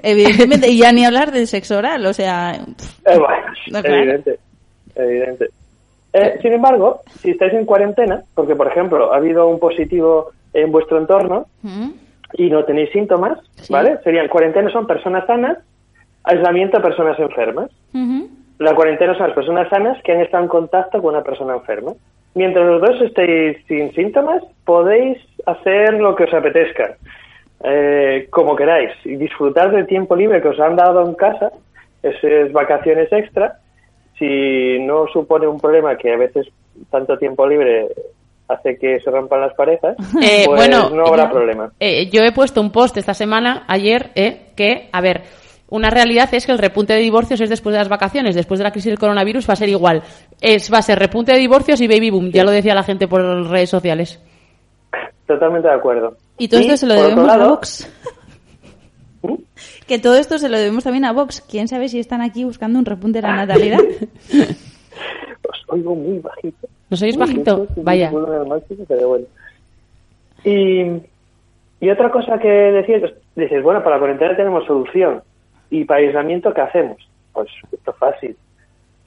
Evidentemente, y ya ni hablar del sexo oral, o sea,
Eh, bueno,
No, claro.
evidente, evidente. Eh, sin embargo, si estáis en cuarentena, porque por ejemplo ha habido un positivo en vuestro entorno
¿Mm?
y no tenéis síntomas,
Sí.
¿vale? Serían cuarentena son personas sanas, aislamiento personas enfermas. La cuarentena son las personas sanas que han estado en contacto con una persona enferma. Mientras los dos estéis sin síntomas, podéis hacer lo que os apetezca, eh, como queráis, y disfrutar del tiempo libre que os han dado en casa, esas vacaciones extra, si no supone un problema que a veces tanto tiempo libre hace que se rompan las parejas,
Eh,
pues
bueno,
no habrá problema.
Eh, yo he puesto un post esta semana, ayer, eh, que, a ver, una realidad es que el repunte de divorcios es después de las vacaciones, después de la crisis del coronavirus va a ser igual. Es, va a ser repunte de divorcios y baby boom, ya lo decía la gente por redes sociales.
Totalmente de acuerdo.
Y todo esto se lo debemos a Vox.
¿Mm?
Que todo esto se lo debemos también a Vox. ¿Quién sabe si están aquí buscando un repunte de la natalidad?
Os oigo muy bajito.
¿Nos oís
Muy
bajito? Vaya.
pero bueno. Y, y otra cosa que decías, dices, bueno, para la cuarentena tenemos solución. ¿Y para aislamiento qué hacemos? Pues esto es fácil.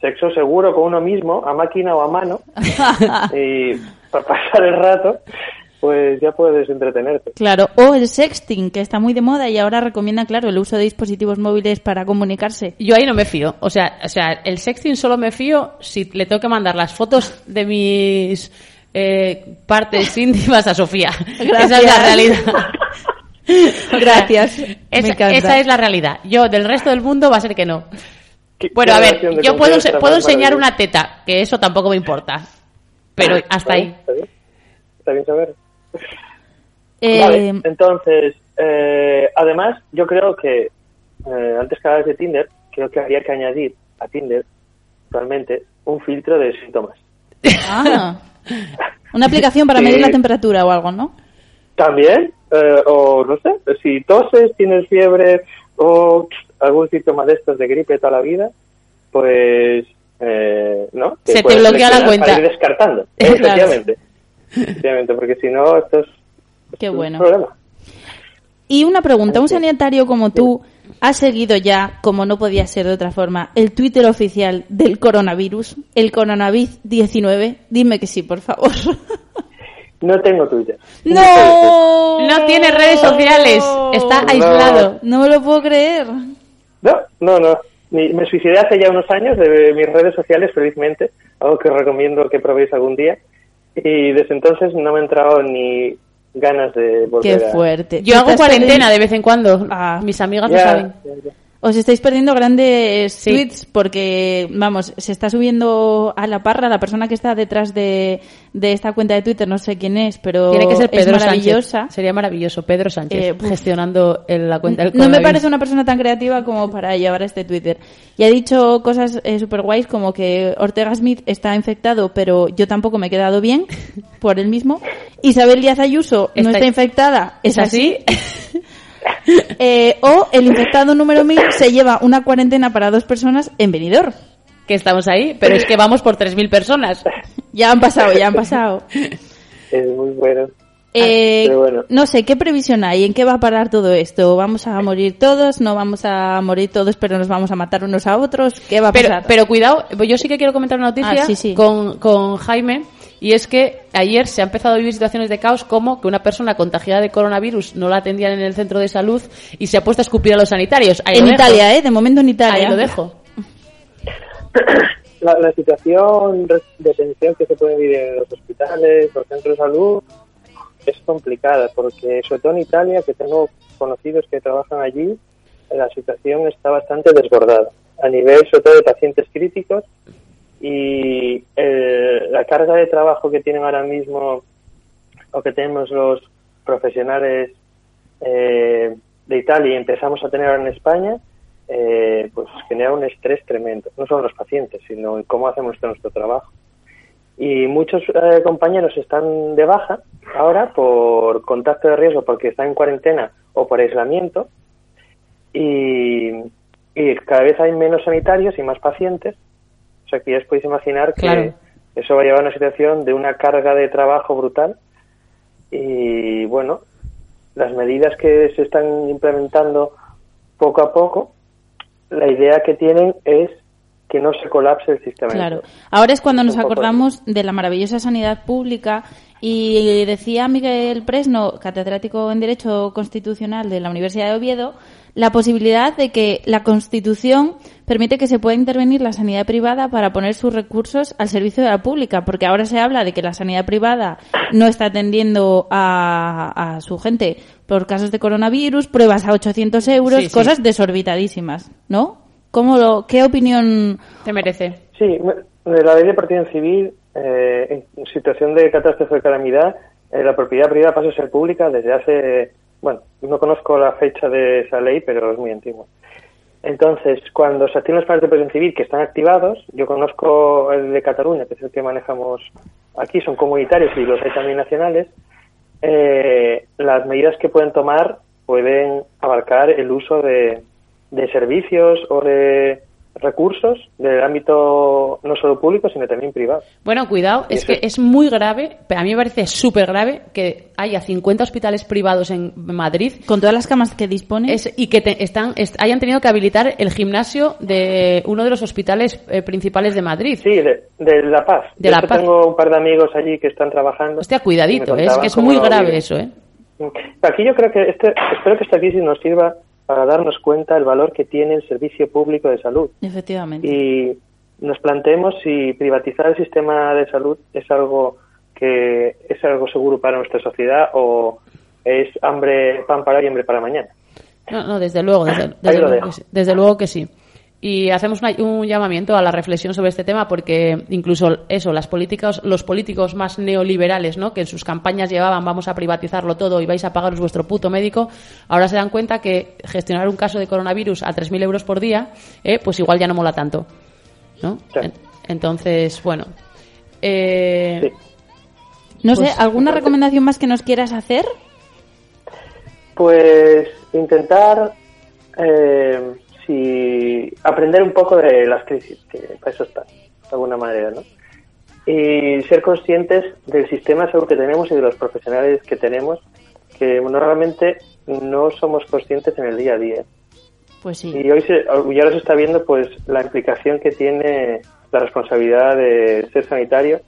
Sexo seguro con uno mismo, a máquina o a mano. y para pasar el rato, pues ya puedes entretenerte.
Claro, o el sexting, que está muy de moda y ahora recomienda, claro, el uso de dispositivos móviles para comunicarse.
Yo ahí no me fío. O sea, o sea, el sexting solo me fío si le tengo que mandar las fotos de mis eh, partes íntimas a Sofía. Esa es la realidad.
Gracias.
Esa, es la realidad. Yo, del resto del mundo, va a ser que no.
¿Qué-
Bueno, a ver, yo puedo, puedo enseñar una teta, que eso tampoco me importa. Pero hasta ahí.
Está bien, está bien saber.
Eh,
Vale, entonces, eh, además, yo creo que, eh, antes que hablas de Tinder, creo que habría que añadir a Tinder, actualmente, un filtro de síntomas.
ah, una aplicación para medir la temperatura o algo, ¿no?
También, eh, o no sé, si toses, tienes fiebre o algún síntoma de estos de gripe toda la vida, pues, eh, ¿no? Que
Se te bloquea la cuenta.
Para ir descartando, efectivamente. Efectivamente, porque si no, esto es,
Qué
es
bueno.
un problema.
Y una pregunta, un sanitario como tú ha seguido ya, como no podía ser de otra forma, el Twitter oficial del coronavirus, el coronavirus 19. Dime que sí, por favor.
No tengo Twitter.
¡No!
No tiene redes sociales, está aislado.
No me lo puedo creer.
No, no, no. Me suicidé hace ya unos años de mis redes sociales, felizmente, algo que os recomiendo que probéis algún día. Y desde entonces no me han entrado ni ganas de
Qué
volver a...
fuerte.
Yo hago cuarentena de vez en cuando.
Ah.
Mis amigas lo
Ya,
saben.
ya, ya.
Os estáis perdiendo grandes
Sí.
tweets porque, vamos, se está subiendo a la parra la persona que está detrás de, de esta cuenta de Twitter, no sé quién es, pero
Tiene que ser
es
Pedro
maravillosa.
Sánchez. Sería maravilloso, Pedro Sánchez,
Eh,
gestionando el- la cuenta del
No me parece una persona tan creativa como para llevar este Twitter. Y ha dicho cosas eh, super guays como que Ortega Smith está infectado, pero yo tampoco me he quedado bien por él mismo. Isabel Díaz Ayuso no
Está-
está infectada, es
¿Es así?
Eh, o el infectado número 1000 se lleva una cuarentena para dos personas en Benidorm.
que estamos ahí, pero es que vamos por 3.000 personas.
Ya han pasado, ya han pasado.
Es muy bueno.
Eh,
Pero bueno.
No sé, ¿qué previsión hay? ¿En qué va a parar todo esto? ¿Vamos a morir todos? ¿No vamos a morir todos, pero nos vamos a matar unos a otros? ¿Qué va a
Pero,
pasar?
pero cuidado, yo sí que quiero comentar una noticia
Ah, sí, sí.
Con, con Jaime, y es que ayer se ha empezado a vivir situaciones de caos como que una persona contagiada de coronavirus no la atendían en el centro de salud y se ha puesto a escupir a los sanitarios. Ahí
en
lo dejo.
Italia, ¿eh? De momento en Italia.
Ahí lo dejo.
La, la situación de tensión que se puede vivir en los hospitales, los centros de salud, es complicada, porque sobre todo en Italia, que tengo conocidos que trabajan allí, la situación está bastante desbordada, a nivel sobre todo de pacientes críticos, y eh, la carga de trabajo que tienen ahora mismo, o que tenemos los profesionales eh, de Italia y empezamos a tener ahora en España, eh, pues genera un estrés tremendo, no solo los pacientes, sino en cómo hacemos nuestro trabajo. Y muchos eh, compañeros están de baja ahora por contacto de riesgo porque están en cuarentena o por aislamiento y, y cada vez hay menos sanitarios y más pacientes. Sea que ya os podéis imaginar que
Claro.
eso va a llevar a una situación de una carga de trabajo brutal y bueno, las medidas que se están implementando poco a poco, la idea que tienen es que no se colapse el sistema.
Claro. Ahora es cuando nos acordamos de la maravillosa sanidad pública y decía Miguel Presno, catedrático en Derecho Constitucional de la Universidad de Oviedo, la posibilidad de que la Constitución permite que se pueda intervenir la sanidad privada para poner sus recursos al servicio de la pública, porque ahora se habla de que la sanidad privada no está atendiendo a, a su gente por casos de coronavirus, pruebas a 800 euros,
Sí, sí.
cosas desorbitadísimas, ¿no? ¿Cómo lo, ¿Qué opinión
Te merece.
Sí, de la ley de protección civil, eh, en situación de catástrofe o calamidad, eh, la propiedad privada pasa a ser pública desde hace, bueno, no conozco la fecha de esa ley, pero es muy antigua. Entonces, cuando se activan los planes de protección civil que están activados, yo conozco el de Cataluña, que es el que manejamos aquí, son comunitarios y los hay también nacionales, eh, las medidas que pueden tomar pueden abarcar el uso de, de servicios o de recursos del ámbito no solo público, sino también privado.
Bueno, cuidado,
Y
es que es muy grave, pero a mí me parece súper grave que haya 50 hospitales privados en Madrid
con todas las camas que dispone?
es- y que te- están, est- hayan tenido que habilitar el gimnasio de uno de los hospitales eh, principales de Madrid.
Sí, de, de La Paz.
De La
hecho,
Paz.
Tengo un par de amigos allí que están trabajando.
Hostia, cuidadito,
me
es que es muy grave
viven.
eso, ¿eh?
Aquí yo creo que este, espero que esta crisis nos sirva para darnos cuenta del valor que tiene el servicio público de salud
Efectivamente.
y nos planteemos si privatizar el sistema de salud es algo que es algo seguro para nuestra sociedad o es hambre pan para hoy y hambre para mañana.
No, no, desde luego, desde, desde luego, desde luego que sí. Y hacemos una- un llamamiento a la reflexión sobre este tema porque incluso eso, las políticas, los políticos más neoliberales, ¿no? que en sus campañas llevaban vamos a privatizarlo todo y vais a pagaros vuestro puto médico, ahora se dan cuenta que gestionar un caso de coronavirus a 3.000 euros por día, eh, pues igual ya no mola tanto. ¿no? En- Entonces, bueno. eh,
No sé,
Pues-
¿alguna recomendación más que nos quieras hacer?
Pues intentar eh, si aprender un poco de las crisis, que para eso está, de alguna manera, ¿no? Y ser conscientes del sistema de salud que tenemos y de los profesionales que tenemos, que normalmente no somos conscientes en el día a día.
Pues sí.
Y hoy se, y ahora se está viendo pues la implicación que tiene la responsabilidad de ser sanitario.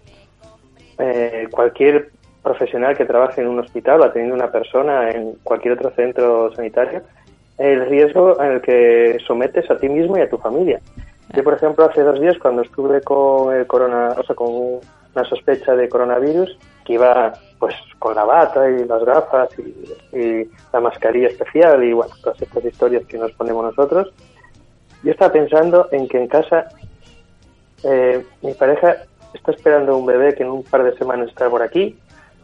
Eh, cualquier profesional que trabaje en un hospital o atendiendo a una persona en cualquier otro centro sanitario, el riesgo en el que sometes a ti mismo y a tu familia. Yo, por ejemplo, hace dos días cuando estuve con el corona, o sea, con una sospecha de coronavirus, que iba pues con la bata y las gafas y, la mascarilla especial y bueno, todas estas historias que nos ponemos nosotros, yo estaba pensando en que en casa eh, mi pareja está esperando un bebé que en un par de semanas está por aquí,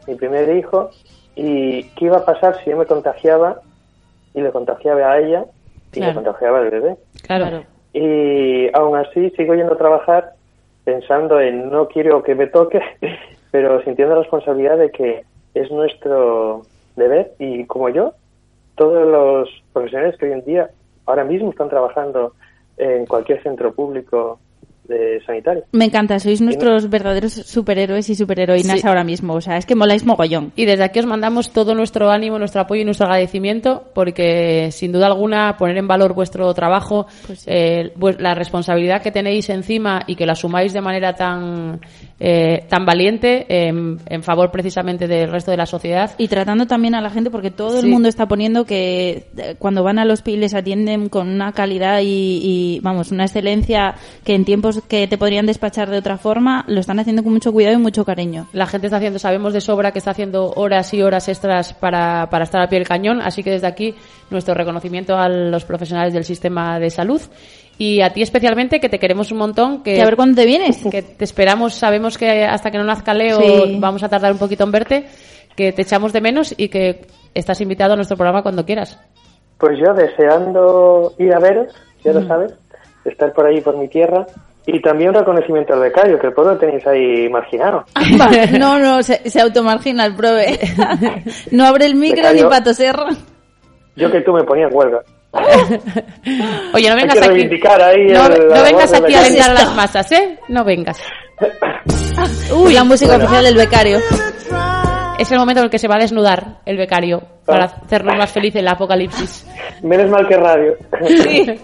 mi primer hijo, y qué iba a pasar si yo me contagiaba y le contagiaba a ella y le contagiaba al bebé.
claro.
Y aún así sigo yendo a trabajar pensando en no quiero que me toque, pero sintiendo la responsabilidad de que es nuestro deber y como yo, todos los profesionales que hoy en día ahora mismo están trabajando en cualquier centro público de sanitario.
Me encanta, sois nuestros verdaderos superhéroes y superheroínas
Sí.
ahora mismo. O sea, es que moláis mogollón.
Y desde aquí os mandamos todo nuestro ánimo, nuestro apoyo y nuestro agradecimiento, porque sin duda alguna poner en valor vuestro trabajo, eh, vu- la responsabilidad que tenéis encima y que la asumáis de manera tan, eh, tan valiente en, en favor precisamente del resto de la sociedad.
Y tratando también a la gente, porque todo el mundo está poniendo que eh, cuando van a los PI les atienden con una calidad y, y, vamos, una excelencia que en tiempos que te podrían despachar de otra forma, lo están haciendo con mucho cuidado y mucho cariño.
La gente está haciendo, sabemos de sobra que está haciendo horas y horas extras para, para estar al pie del cañón, así que desde aquí nuestro reconocimiento a los profesionales del sistema de salud y a ti especialmente que te queremos un montón, que,
Que a ver cuándo te vienes.
que te esperamos, sabemos que hasta que no nazca Leo
Sí.
vamos a tardar un poquito en verte, que te echamos de menos y que estás invitado a nuestro programa cuando quieras.
Pues yo deseando ir a veros, ya lo sabes, estar por ahí por mi tierra y también reconocimiento al becario, que el pueblo tenéis ahí marginado.
no, no, se, se automargina el prove. no abre el micro
Becario.
ni para toser.
Yo que tú me ponías huelga.
Oye, no
Hay
vengas
que
aquí.
ahí
no,
el-
no
la
vengas aquí a alentar a las masas, ¿eh? No vengas.
Uy, la música
Bueno.
oficial del becario.
Es el momento en el que se va a desnudar el becario para hacernos más felices en el apocalipsis.
Menos mal que radio.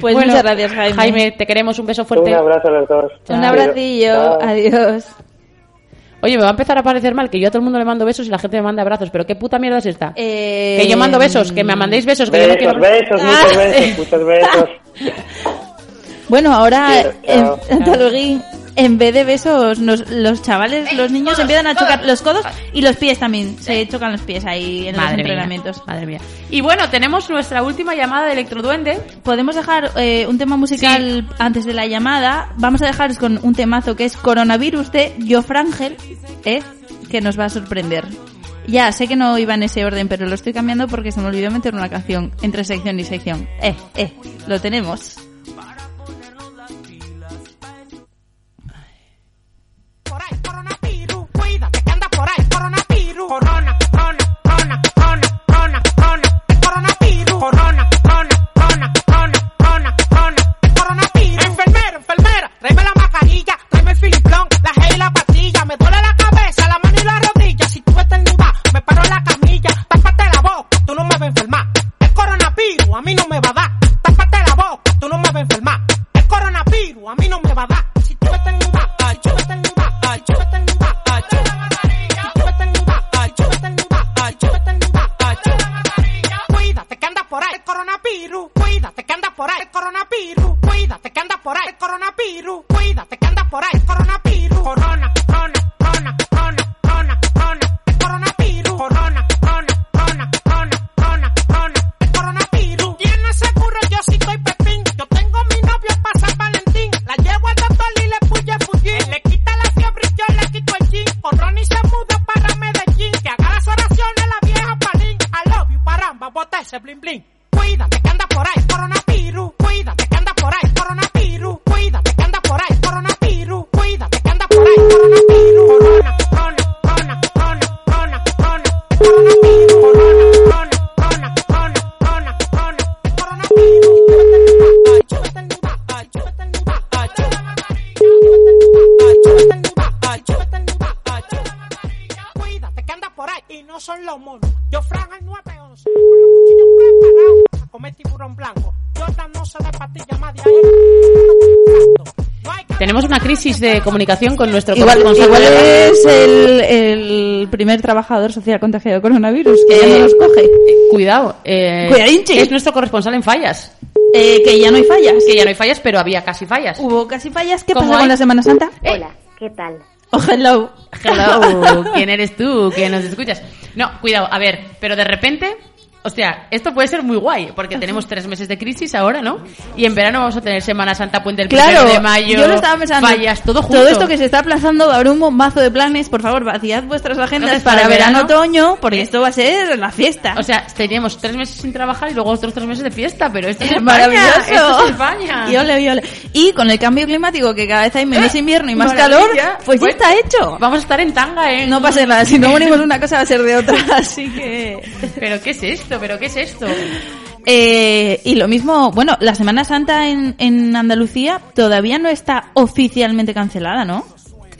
Pues
Bueno,
muchas gracias, Jaime.
te queremos. Un beso fuerte.
Un abrazo a los dos.
Un abracillo.
Chao.
Adiós.
Oye, me va a empezar a parecer mal que yo a todo el mundo le mando besos y la gente me manda abrazos. ¿Pero qué puta mierda es esta?
Eh,
Que yo mando besos, que me mandéis besos, que yo no
Besos,
quiero...
besos, muchos besos, muchos besos.
Bueno, ahora,
Chao.
en, hasta luego. En vez de besos, nos- los chavales, los niños empiezan a chocar los codos y los pies también. Se chocan los pies ahí en los
mía,
entrenamientos.
madre mía. Y bueno, tenemos nuestra última llamada de Electroduende.
Podemos dejar eh, un tema musical antes de la llamada. Vamos a dejaros con un temazo que es Coronavirus de Jofrangel, ¿eh? que nos va a sorprender. Ya, sé que no iba en ese orden, pero lo estoy cambiando porque se me olvidó meter una canción entre sección y sección. Eh, eh, lo tenemos.
De
comunicación con nuestro
Igual,
corresponsal
igual es el, el primer trabajador social contagiado de coronavirus que ya no los coge.
Cuidado. Eh,
Cuidadinchi.
Es nuestro corresponsal en fallas.
Eh, que ya no hay fallas.
Que ya no hay fallas, pero había casi fallas.
Hubo casi fallas. ¿Qué
¿Cómo
pasa
hay?
con la Semana Santa?
Hola, ¿qué tal?
Oh, hello.
Hello, ¿quién eres tú que nos escuchas? No, cuidado, a ver, pero de repente, hostia, esto puede ser muy guay, porque tenemos tres meses de crisis ahora, ¿no? Y en verano vamos a tener Semana Santa, Puente el
Claro,
de mayo,
yo lo estaba pensando.
fallas, todo junto.
Todo esto que se está aplazando va a haber un bombazo de planes. Por favor, vaciad vuestras agendas para, verano, otoño, porque esto va a ser la fiesta.
O sea, teníamos tres meses sin trabajar y luego otros tres meses de fiesta, pero esto es España,
Maravilloso.
esto es España.
Y ole, y ole. Y con el cambio climático, que cada vez hay menos invierno y más
Maravilla.
calor, pues ya está hecho.
Vamos a estar en tanga, ¿eh?
No pasa nada, si no morimos de una cosa va a ser de otra, así que...
¿Pero qué es esto? ¿Pero qué es esto?
Eh, y lo mismo, bueno, la Semana Santa en, en Andalucía todavía no está oficialmente cancelada, ¿no?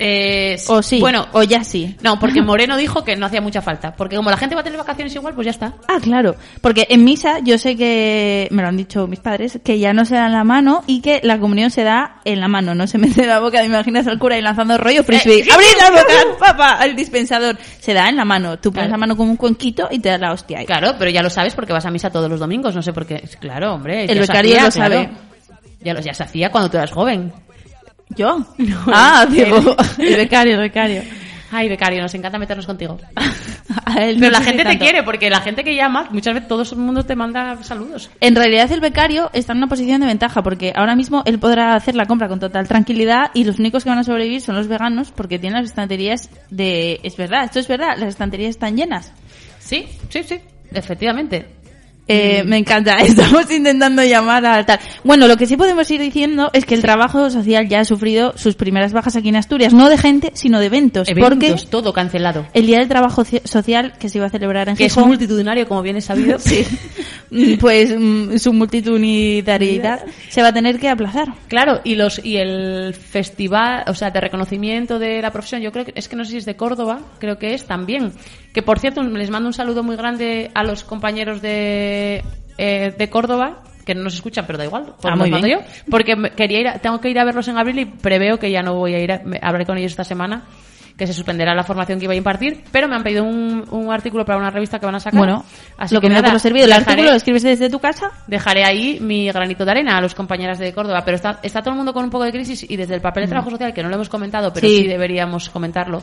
Eh,
O sí,
Bueno,
o ya sí.
no, porque Moreno dijo que no hacía mucha falta. Porque como la gente va a tener vacaciones igual, pues ya está.
Ah, claro, porque en misa yo sé que, me lo han dicho mis padres, que ya no se da en la mano y que la comunión se da en la mano, no se mete la boca, te imaginas al cura ahí lanzando rollo frisbee.
Eh,
¡Abrid la boca, papá! El dispensador se da en la mano, tú pones
Claro.
la mano como un cuenquito y te da la hostia ahí.
Claro, pero ya lo sabes porque vas a misa todos los domingos, no sé por qué. Claro, hombre.
El becario lo
claro.
sabe.
Ya, lo, ya se hacía cuando tú eras joven.
¿Yo? ah, digo, el becario, el becario.
Ay, becario, nos encanta meternos contigo. Pero
no
la gente te quiere, porque la gente que llama, muchas veces todo el mundo te manda saludos.
En realidad el becario está en una posición de ventaja porque ahora mismo él podrá hacer la compra con total tranquilidad y los únicos que van a sobrevivir son los veganos porque tienen las estanterías de... Es verdad, esto es verdad, las estanterías están llenas.
Sí, sí, sí, efectivamente.
Eh, Me encanta, estamos intentando llamar a tal. Bueno, lo que sí podemos ir diciendo es que el trabajo social ya ha sufrido sus primeras bajas aquí en Asturias, no de gente, sino de eventos, porque
Eventos, todo cancelado.
el Día del Trabajo Ci- Social que se iba a celebrar en
Que es multitudinario, como bien es sabido.
Sí. Mm, pues mm, su multitudinariedad se va a tener que aplazar.
Claro, y los y el festival, o sea, de reconocimiento de la profesión, yo creo que es que no sé si es de Córdoba, creo que es también. Que por cierto, les mando un saludo muy grande a los compañeros de, eh, de Córdoba, que no nos escuchan, pero da igual, pues
Ah,
los mando yo, porque me- quería ir, a- tengo que ir a verlos en abril y preveo que ya no voy a ir, a, me- hablaré con ellos esta semana que se suspenderá la formación que iba a impartir, pero me han pedido un, un artículo para una revista que van a sacar.
Bueno,
Así
lo que me
nada,
ha servido. El
dejaré-
artículo lo escribes desde tu casa.
dejaré ahí mi granito de arena a los compañeras de Córdoba, pero está, está todo el mundo con un poco de crisis y desde el papel de trabajo social, que no lo hemos comentado, pero
Mm. Sí.
sí, deberíamos comentarlo,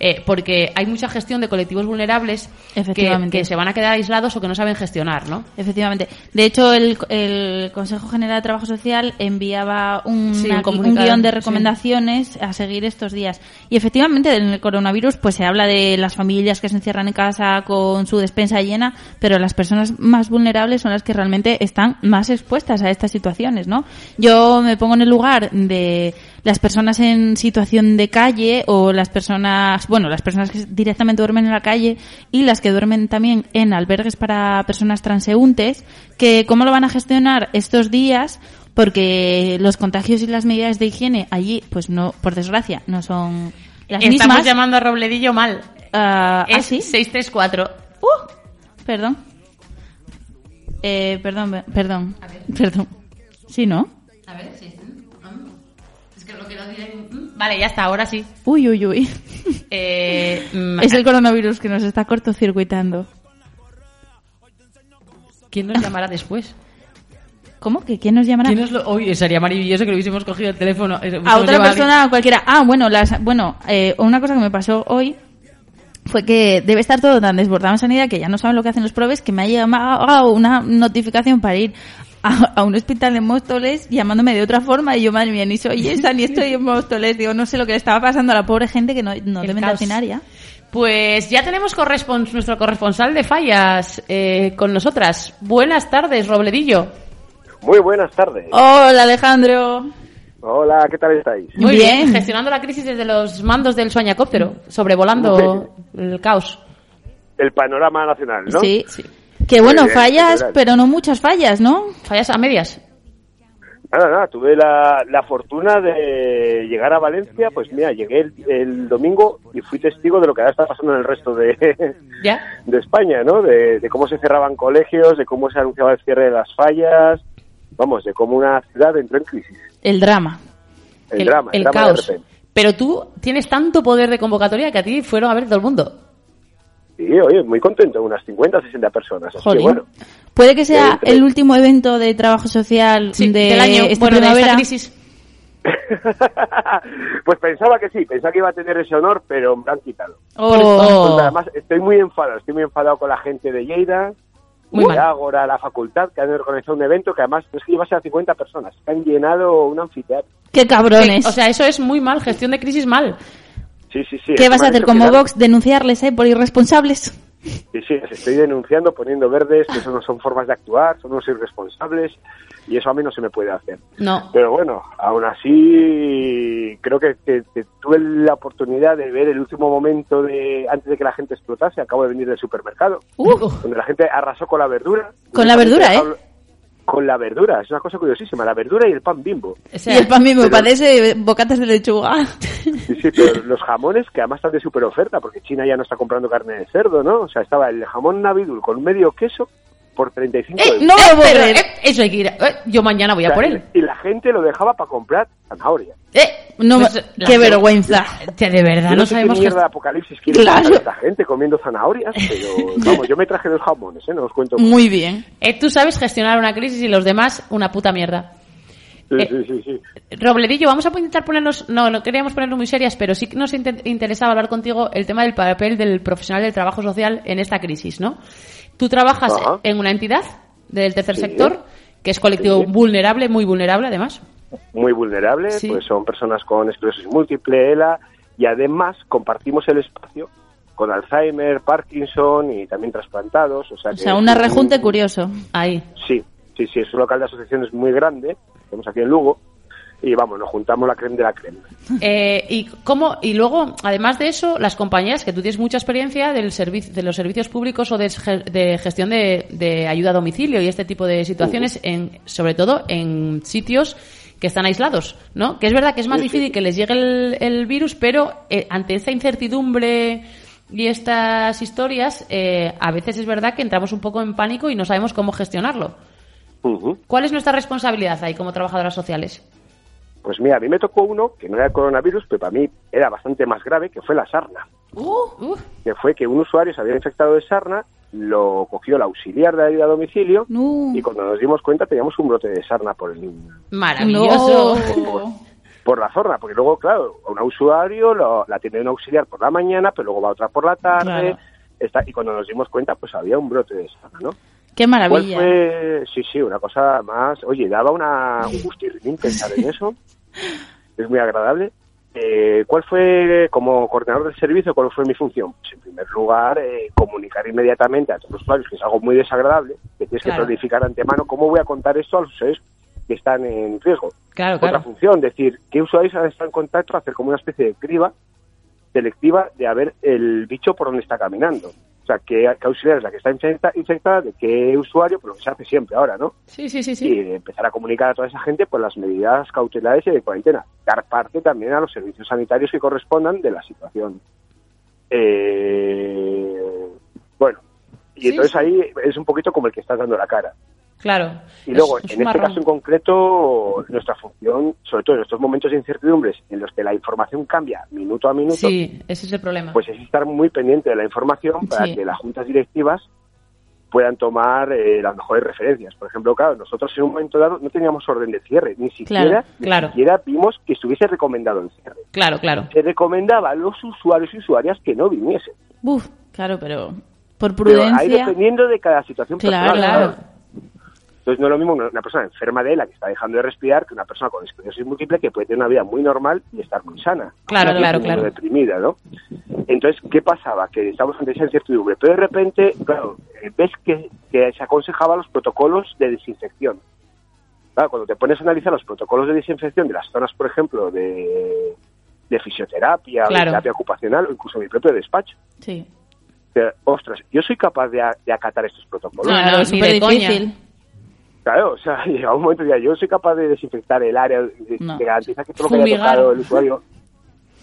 eh, porque hay mucha gestión de colectivos vulnerables que,
Efectivamente.
que se van a quedar aislados o que no saben gestionar, ¿no?
Efectivamente. De hecho, el, el Consejo General de Trabajo Social enviaba un,
Sí, un
un guion de
sí.
recomendaciones a seguir estos días. Y efectivamente, en el coronavirus, pues se habla de las familias que se encierran en casa con su despensa llena, pero las personas más vulnerables son las que realmente están más expuestas a estas situaciones, ¿no? Yo me pongo en el lugar de las personas en situación de calle o las personas, bueno, las personas que directamente duermen en la calle y las que duermen también en albergues para personas transeúntes, que cómo lo van a gestionar estos días porque los contagios y las medidas de higiene allí, pues no, por desgracia, no son las
Estamos
mismas.
llamando a Robledillo mal.
Ah, ¿ah,
es
sí?
634.
Uh, perdón. Eh, perdón, perdón. Perdón. Sí, ¿no?
A ver, sí. Es que lo que no diré- Vale, ya está, ahora sí.
Uy, uy, uy.
Eh, mm,
Es el coronavirus que nos está cortocircuitando.
¿Quién nos llamará después?
¿Cómo? ¿Que quién nos llamará?
¿Quién nos lo... Uy, sería maravilloso que le hubiésemos cogido el teléfono. eh,
a otra persona a cualquiera. Ah, bueno, las, bueno, eh, una cosa que me pasó hoy fue que debe estar todo tan desbordado en sanidad que ya no saben lo que hacen los probes que me ha llegado una notificación para ir a, a un hospital en Móstoles llamándome de otra forma y yo, madre mía, ni soy esa ni estoy en Móstoles. Digo, no sé lo que le estaba pasando a la pobre gente que no, no
El
deben de ya.
Pues ya tenemos correspons- nuestro corresponsal de fallas eh, con nosotras. Buenas tardes, Robledillo.
Muy buenas tardes.
Hola, Alejandro.
Hola, ¿qué tal estáis?
Muy bien. gestionando la crisis desde los mandos del sueñacóptero, sobrevolando el caos.
El panorama nacional, ¿no?
Sí. Que bueno,
bien,
fallas, pero no muchas fallas, ¿no?
Fallas a medias.
Nada, nada, tuve la, la fortuna de llegar a Valencia, pues mira, llegué el, el domingo y fui testigo de lo que ahora está pasando en el resto de,
¿Ya?
de España, ¿no? De, de cómo se cerraban colegios, de cómo se anunciaba el cierre de las fallas, vamos, de cómo una ciudad entró en crisis.
El drama.
El,
el,
drama,
el
drama
caos. Pero tú tienes tanto poder de convocatoria que a ti fueron a ver todo el mundo.
Sí, oye, muy contento, unas 50 60 personas. Así que bueno,
Puede que sea el último evento de trabajo social
Sí,
de
del año,
esta
bueno, de esta crisis.
pues pensaba que sí, pensaba que iba a tener ese honor, pero me lo han quitado.
Oh.
Pues además, estoy muy enfadado, estoy muy enfadado con la gente de Lleida,
Muy
de
mal.
Ágora, la facultad, que han organizado un evento que además no es que llevase a 50 personas, que han llenado un anfiteatro.
Qué cabrones.
O sea, eso es muy mal, gestión de crisis mal.
Sí, sí, sí.
¿Qué vas a hacer como Vox? Denunciarles, ¿eh? Por irresponsables.
Sí, sí, les estoy denunciando, poniendo verdes, que eso no son formas de actuar, son unos irresponsables, y eso a mí no se me puede hacer.
No.
Pero bueno, aún así creo que, que- que tuve la oportunidad de ver el último momento de antes de que la gente explotase. Acabo de venir del supermercado, donde la gente arrasó con la verdura.
Con la verdura, ¿eh?
Con la verdura, es una cosa curiosísima, la verdura y el pan bimbo.
O sea,
y el pan mismo
pero-
parece bocatas de lechuga.
Sí, sí, pero los jamones que además están de super oferta, porque China ya no está comprando carne de cerdo, ¿no? O sea, estaba el jamón navidul con medio queso por 35
Eh,
euros.
no lo creer.
eh, eso hay que ir. a- eh, yo mañana voy
O
a
sea,
por él.
Y la gente lo dejaba para comprar zanahoria.
Eh,
No,
pues,
qué vergüenza.
De verdad,
Yo
no
sé
sabemos
qué
que...
mierda de apocalipsis quiere
Claro.
esta gente comiendo zanahorias, pero vamos, yo me traje dos jamones, ¿eh? No os cuento. más.
Muy bien.
Eh, tú sabes gestionar una crisis y los demás una puta mierda.
Sí,
eh,
sí, sí, sí.
Robledillo, vamos a intentar ponernos, no, no queríamos ponernos muy serias, pero sí que nos inte- interesaba hablar contigo el tema del papel del profesional del trabajo social en esta crisis, ¿no? Tú trabajas
Ajá.
en una entidad del tercer
Sí.
sector, que es colectivo
Sí.
vulnerable, muy vulnerable además.
Muy vulnerables,
Sí.
pues son personas con esclerosis múltiple, ELA, y además compartimos el espacio con Alzheimer, Parkinson y también trasplantados. O sea,
O
que
sea, un
un-
rejunte curioso.
Ahí.
Sí, sí, sí, es un local de asociaciones muy grande, tenemos aquí en Lugo, y vamos, nos juntamos la crema de la crema.
Eh, y cómo y luego además de eso las compañías que tú tienes mucha experiencia del servicio de los servicios públicos o de, ge- de gestión de, de ayuda a domicilio y este tipo de situaciones en sobre todo en sitios que están aislados no que es verdad que es más
Sí, sí.
difícil que les llegue el, el virus pero eh, ante esta incertidumbre y estas historias eh, a veces es verdad que entramos un poco en pánico y no sabemos cómo gestionarlo. ¿cuál es nuestra responsabilidad ahí como trabajadoras sociales?
Pues mira, a mí me tocó uno que no era el coronavirus, pero para mí era bastante más grave, que fue la sarna.
Uf,
que fue que un usuario se había infectado de sarna, lo cogió la auxiliar de ayuda a domicilio
No.
y cuando nos dimos cuenta teníamos un brote de sarna por el
maravilloso
No.
por la zona, porque luego, claro, a un usuario lo, la tiene un auxiliar por la mañana, pero luego va otra por la tarde,
Claro.
está, y cuando nos dimos cuenta, pues había un brote de sarna, ¿no?
Qué
¿Cuál
maravilla.
fue? Sí, sí, una cosa más. Oye, daba una, un gustirrinín pensar en eso. Es muy agradable. Eh, ¿Cuál fue, como coordinador del servicio, cuál fue mi función? Pues, en primer lugar, eh, comunicar inmediatamente a todos los usuarios, que es algo muy desagradable, que tienes
Claro.
que planificar antemano cómo voy a contar esto a los usuarios que están en riesgo.
claro
Otra
claro
función, decir, qué usuarios han estado en contacto, hacer como una especie de criba selectiva de a ver el bicho por dónde está caminando. O sea, qué, qué auxiliar es la que está infecta- infectada, de qué usuario, por lo que se hace siempre ahora, ¿no?
Sí, sí, sí, sí.
Y empezar a comunicar a toda esa gente pues las medidas cautelares y de cuarentena. Dar parte también a los servicios sanitarios que correspondan de la situación. Eh, bueno, y
Sí,
entonces
sí.
ahí es un poquito como el que estás dando la cara.
Claro.
Y luego,
Es- es
en este caso en concreto, nuestra función, sobre todo en estos momentos de incertidumbres en los que la información cambia minuto a minuto,
Sí, ese es el problema.
pues es estar muy pendiente de la información para
Sí.
que las juntas directivas puedan tomar eh, las mejores referencias. Por ejemplo, claro, nosotros en un momento dado no teníamos orden de cierre, ni siquiera,
Claro,
ni
claro.
siquiera vimos que estuviese recomendado el cierre.
Claro, claro.
Se recomendaba a los usuarios y usuarias que no viniesen.
Uf, claro, pero por
Pero ahí
prudencia.
dependiendo de cada situación
Claro,
personal.
claro.
Entonces no es lo mismo una persona enferma de ELA que está dejando de respirar que una persona con esclerosis múltiple que puede tener una vida muy normal y estar muy sana.
Claro, claro, claro.
deprimida, ¿no? Entonces, ¿qué pasaba? Que estamos ante esa incertidumbre. Pero de repente, claro, eh, ves que, que se aconsejaba los protocolos de desinfección. Claro, cuando te pones a analizar los protocolos de desinfección de las zonas, por ejemplo, de, de fisioterapia, de terapia ocupacional o incluso mi propio despacho,
Sí.
ostras, yo soy capaz de, a- de acatar estos protocolos.
No,
Claro,
no,
es
ni
súper
coña.
Claro, o sea, llega un momento ya, yo soy capaz de desinfectar el área, de,
No.
de garantizar que todo lo que haya tocado el usuario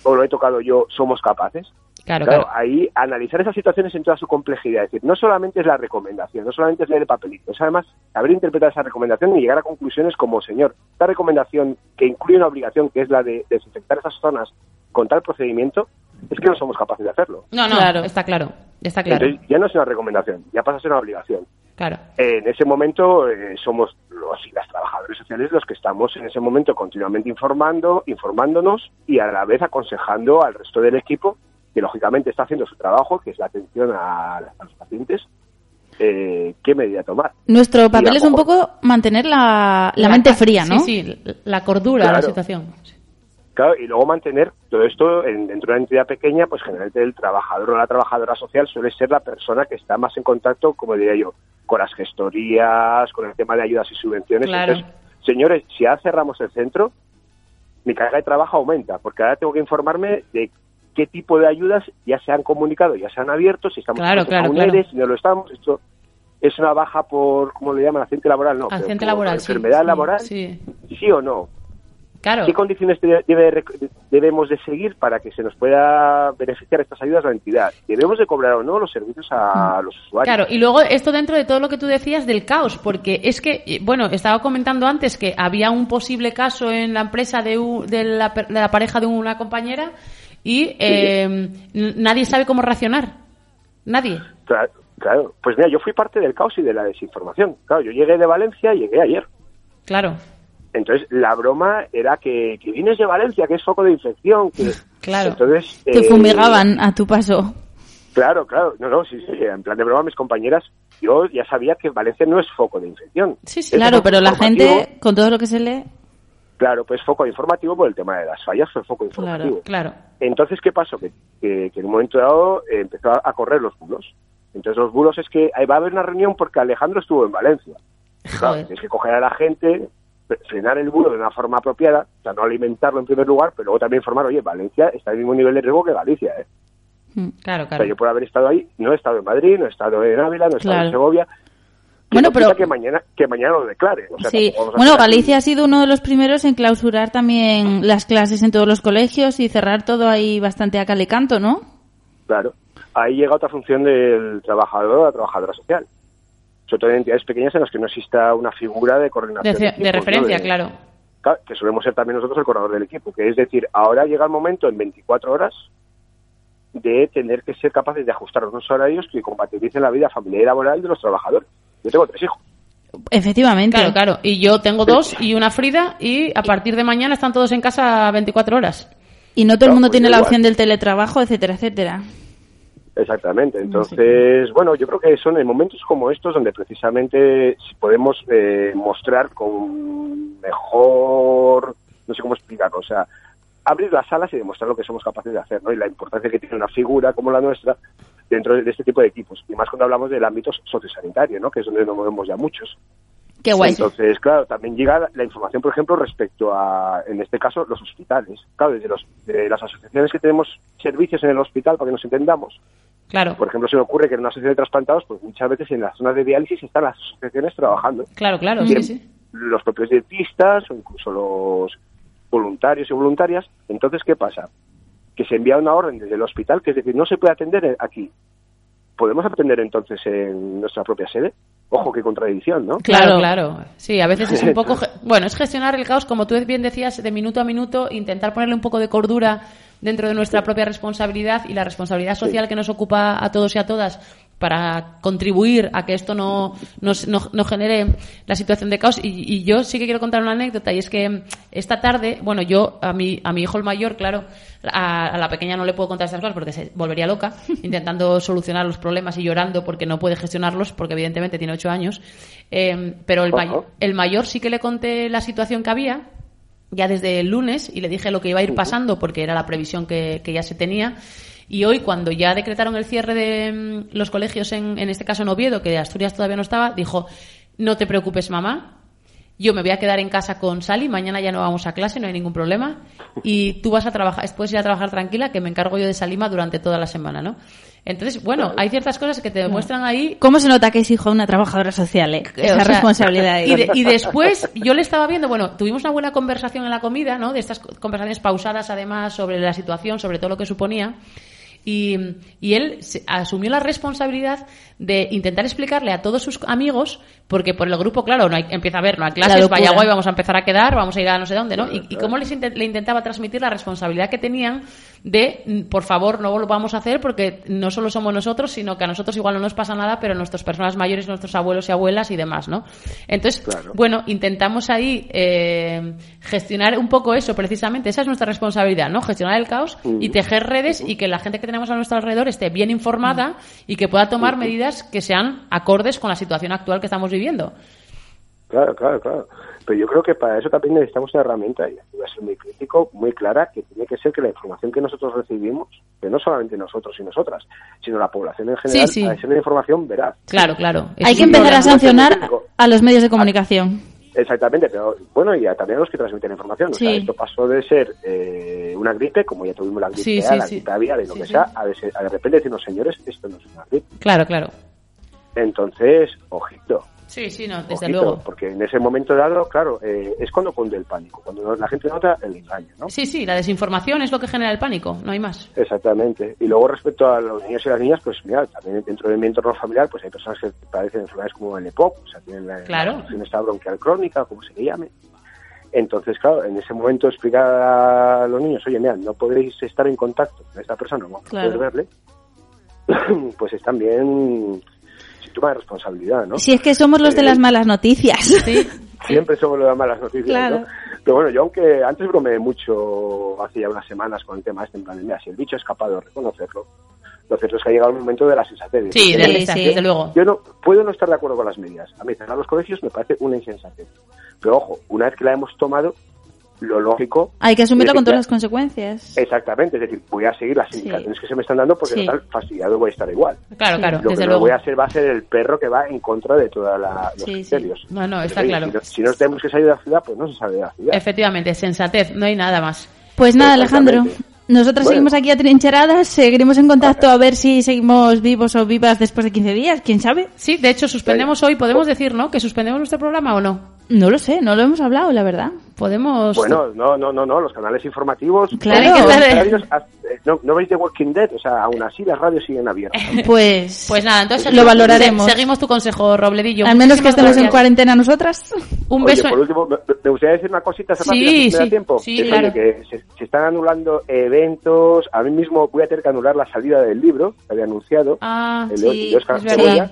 o lo he tocado yo, somos capaces.
Claro, claro.
ahí analizar esas situaciones en toda su complejidad. Es decir, no solamente es la recomendación, no solamente es leer el papelito, es además saber interpretar esa recomendación y llegar a conclusiones como, señor, esta recomendación que incluye una obligación que es la de desinfectar esas zonas con tal procedimiento, es que no somos capaces de hacerlo.
No, no, está claro. Está claro.
Entonces ya no es una recomendación, ya pasa a ser una obligación.
Claro.
En ese momento eh, somos los y las trabajadores sociales los que estamos en ese momento continuamente informando, informándonos y a la vez aconsejando al resto del equipo que lógicamente está haciendo su trabajo, que es la atención a, a los pacientes, eh, qué medida tomar.
Nuestro papel
a
es un poco mantener la, la mente fría, ¿no?
Sí, sí, la cordura de la situación.
Claro, y luego mantener todo esto en- dentro de una entidad pequeña, pues generalmente el trabajador o la trabajadora social suele ser la persona que está más en contacto, como diría yo, con las gestorías, con el tema de ayudas y subvenciones.
Claro.
Entonces, señores, si ahora cerramos el centro, mi carga de trabajo aumenta, porque ahora tengo que informarme de qué tipo de ayudas ya se han comunicado, ya se han abierto, si estamos
Claro,
un. ERE, si no lo estamos, esto es una baja por, ¿cómo le llaman? Accidente laboral, no.
Accidente
por
laboral, sí,
Enfermedad
sí,
laboral,
sí.
sí o no.
Claro.
¿Qué condiciones debe- debemos de seguir para que se nos pueda beneficiar estas ayudas a la entidad? ¿Debemos de cobrar o no los servicios a los usuarios?
Claro, y luego esto dentro de todo lo que tú decías del caos, porque es que, eh, bueno, estaba comentando antes que había un posible caso en la empresa de, u- de, la, de la pareja de una compañera y eh, nadie sabe cómo reaccionar. Nadie.
Claro, claro. Pues mira, yo fui parte del caos y de la desinformación. Claro, yo llegué de Valencia, llegué ayer.
Claro.
Entonces, la broma era que, que vienes de Valencia, que es foco de infección, que...
Claro.
Entonces,
Te
eh,
fumigaban a tu paso.
Claro, claro. No, no, sí, sí. En plan de broma, mis compañeras, yo ya sabía que Valencia no es foco de infección.
Sí,
Es
Claro, pero la gente, con todo lo que se lee,
Claro, pues foco informativo por el tema de las fallas, fue foco informativo.
Claro.
Entonces, ¿qué pasó? Que, que- que en un momento dado eh, empezó a, correr los bulos. Entonces, los bulos es que va a haber una reunión porque Alejandro estuvo en Valencia. Claro, tienes que coger a la gente, frenar el bulo de una forma apropiada, o sea, no alimentarlo en primer lugar, pero luego también informar, oye, Valencia está al mismo nivel de riesgo que Galicia, ¿eh?
Claro,
O sea, yo por haber estado ahí, no he estado en Madrid, no he estado en Ávila, no he estado
Claro.
en Segovia.
Bueno, pero-
Que mañana, que mañana lo declare. O sea,
sí. Bueno, Galicia ha sido uno de los primeros en clausurar también las clases en todos los colegios y cerrar todo ahí bastante a calecanto, ¿no?
Claro. Ahí llega otra función del trabajador o la trabajadora social. Sobre todo en entidades pequeñas en las que no exista una figura de coordinación.
de
equipos, ¿no?
referencia,
De-
claro.
Claro, que solemos ser también nosotros el coordinador del equipo. Que es decir, ahora llega el momento en 24 horas de tener que ser capaces de ajustar unos horarios que compatibilicen la vida familiar y laboral de los trabajadores. Yo tengo tres hijos.
Efectivamente.
Claro, claro. Y yo tengo dos y una Frida y a partir de mañana están todos en casa 24 horas.
Y no todo el mundo
pues
tiene la
igual.
opción del teletrabajo, etcétera, etcétera.
Exactamente. Entonces, bueno, yo creo que son en momentos como estos donde precisamente podemos eh, mostrar con mejor, no sé cómo explicarlo, o sea, abrir las alas y demostrar lo que somos capaces de hacer, ¿no? Y la importancia que tiene una figura como la nuestra dentro de este tipo de equipos. Y más cuando hablamos del ámbito sociosanitario, ¿no? Que es donde nos movemos ya muchos.
Qué guay.
Entonces, claro, también llega la- información, por ejemplo, respecto a, en este caso, los hospitales. Claro, desde los, de las asociaciones que tenemos servicios en el hospital, para que nos entendamos.
Claro.
Por ejemplo, se me ocurre que en una asociación de trasplantados, pues muchas veces en las zonas de diálisis están las asociaciones trabajando.
Claro, claro,
Bien,
sí, sí.
Los propios dietistas o incluso los voluntarios y voluntarias. Entonces, ¿qué pasa? Que se envía una orden desde el hospital, que es decir, no se puede atender aquí. ¿Podemos atender entonces en nuestra propia sede? Ojo, qué contradicción, ¿no?
Claro, claro. Sí, a veces es un poco... Bueno, es gestionar el caos, como tú bien decías, de minuto a minuto, intentar ponerle un poco de cordura dentro de nuestra propia responsabilidad y la responsabilidad social que nos ocupa a todos y a todas para contribuir a que esto no, no, no genere la situación de caos. Y, y yo sí que quiero contar una anécdota y es que esta tarde, bueno, yo a mi, a mi hijo el mayor, claro, a, a la pequeña no le puedo contar estas cosas porque se volvería loca, intentando solucionar los problemas y llorando porque no puede gestionarlos, porque evidentemente tiene ocho años. Eh, pero el, may- el mayor sí que le conté la situación que había ya desde el lunes y le dije lo que iba a ir pasando porque era la previsión que, que ya se tenía. Y hoy, cuando ya decretaron el cierre de mm, los colegios, en, en este caso en Oviedo, que de Asturias todavía no estaba, dijo, no te preocupes mamá, yo me voy a quedar en casa con Sally, mañana ya no vamos a clase, no hay ningún problema, y tú vas a trabajar, puedes ir a trabajar tranquila, que me encargo yo de Salima durante toda la semana, ¿no? Entonces, bueno, hay ciertas cosas que te demuestran ahí
¿Cómo se nota que es hijo de una trabajadora social? eh? Esa
o sea,
responsabilidad.
Y, de- y después, yo le estaba viendo, bueno, tuvimos una buena conversación en la comida, ¿no? De estas co- conversaciones pausadas, además, sobre la situación, sobre todo lo que suponía. Y, y él asumió la responsabilidad de intentar explicarle a todos sus amigos, porque por el grupo, claro, no hay, empieza a ver, no hay
La
clases, vaya guay, vamos a empezar a quedar, vamos a ir a no sé dónde, ¿no? Y, y cómo les le intentaba transmitir la responsabilidad que tenían de, mm, por favor, no lo vamos a hacer porque no solo somos nosotros, sino que a nosotros igual no nos pasa nada, pero nuestras personas mayores, nuestros abuelos y abuelas y demás, ¿no? Entonces, bueno, intentamos ahí eh, gestionar un poco eso, precisamente. Esa es nuestra responsabilidad, ¿no? Gestionar el caos y tejer redes y que la gente que tenemos a nuestro alrededor esté bien informada y que pueda tomar medidas que sean acordes con la situación actual que estamos viviendo.
Claro, claro, claro. Pero yo creo que para eso también necesitamos una herramienta, y aquí voy a ser muy crítico, muy clara, que tiene que ser que la información que nosotros recibimos, que no solamente nosotros y nosotras, sino la población en general,
Sí, sí.
ha de ser una información veraz.
Claro, claro.
Hay que empezar a sancionar a los medios de comunicación.
Exactamente, pero bueno, y también a los que transmiten información. O sea, esto pasó de ser eh, una gripe, como ya tuvimos la gripe
Sí,
A,
sí,
la gripe aviar y lo que sea, a a de repente decirnos, señores, esto no es una gripe.
Claro, claro.
Entonces, ojito.
Sí, sí, no, desde luego.
Porque en ese momento dado, claro, eh, es cuando cunde el pánico, cuando la gente nota el engaño, ¿no?
Sí, sí, la desinformación es lo que genera el pánico, no hay más.
Exactamente. Y luego respecto a los niños y las niñas, pues mira, también dentro de mi entorno familiar, pues hay personas que padecen enfermedades como el EPOC, o sea, tienen la,
Claro.
la esta bronquial crónica, como se le llame. Entonces, claro, en ese momento explicar a los niños, oye, mira, no podéis estar en contacto con esta persona, no
Claro.
poder verle, pues es también síntoma de responsabilidad, ¿no?
Si es que somos los de
Eh,
las malas noticias.
Siempre somos los de malas noticias,
Claro.
¿no? Pero bueno, yo aunque antes bromeé mucho hace ya unas semanas con el tema este, en plan, de, mira, si el bicho es capaz de reconocerlo, lo cierto es que ha llegado el momento de la sensatez.
Sí, de- sí, desde luego.
Yo no puedo no estar de acuerdo con las medidas. A mí cerrar los colegios me parece una insensatez. Pero ojo, una vez que la hemos tomado, lo lógico...
Hay que asumirlo con todas
ya-
las consecuencias.
Exactamente, es decir, voy a seguir las indicaciones que se me están dando porque
Sí.
total, fastidiado voy a estar igual.
Claro, claro,
Lo
desde
que
luego.
voy a ser va a ser el perro que va en contra de todos los
Sí, sí.
criterios.
No, no, está claro.
Si no, si no tenemos que salir de la ciudad, pues no se sale de la ciudad.
Efectivamente, sensatez, no hay nada más.
Pues nada, Alejandro.
Bueno.
seguimos aquí atrincheradas, seguiremos en contacto a ver si seguimos vivos o vivas después de 15 días, quién sabe.
Sí, de hecho, suspendemos hoy, ¿podemos decir, no? ¿Que suspendemos nuestro programa o no?
No lo sé, no lo hemos hablado, la verdad.
Podemos...
Bueno, no, no, no, no, los canales informativos.
Claro. que
radios, eh, no, no veis The Walking Dead, o sea, aún así las radios siguen abiertas.
Pues,
Pues nada, entonces
lo valoraremos.
se- seguimos tu consejo, Robledillo.
Al menos que estemos en cuarentena nosotras.
Un
Oye,
beso.
por último, me, gustaría decir una cosita
Sí,
rápida, si me da
sí,
tiempo.
sí,
Que es,
claro.
que se, se están anulando eventos. A mí mismo voy a tener que anular la salida del libro que había anunciado.
Ah,
el
sí,
de Óscar
es verdad.
Cebolla.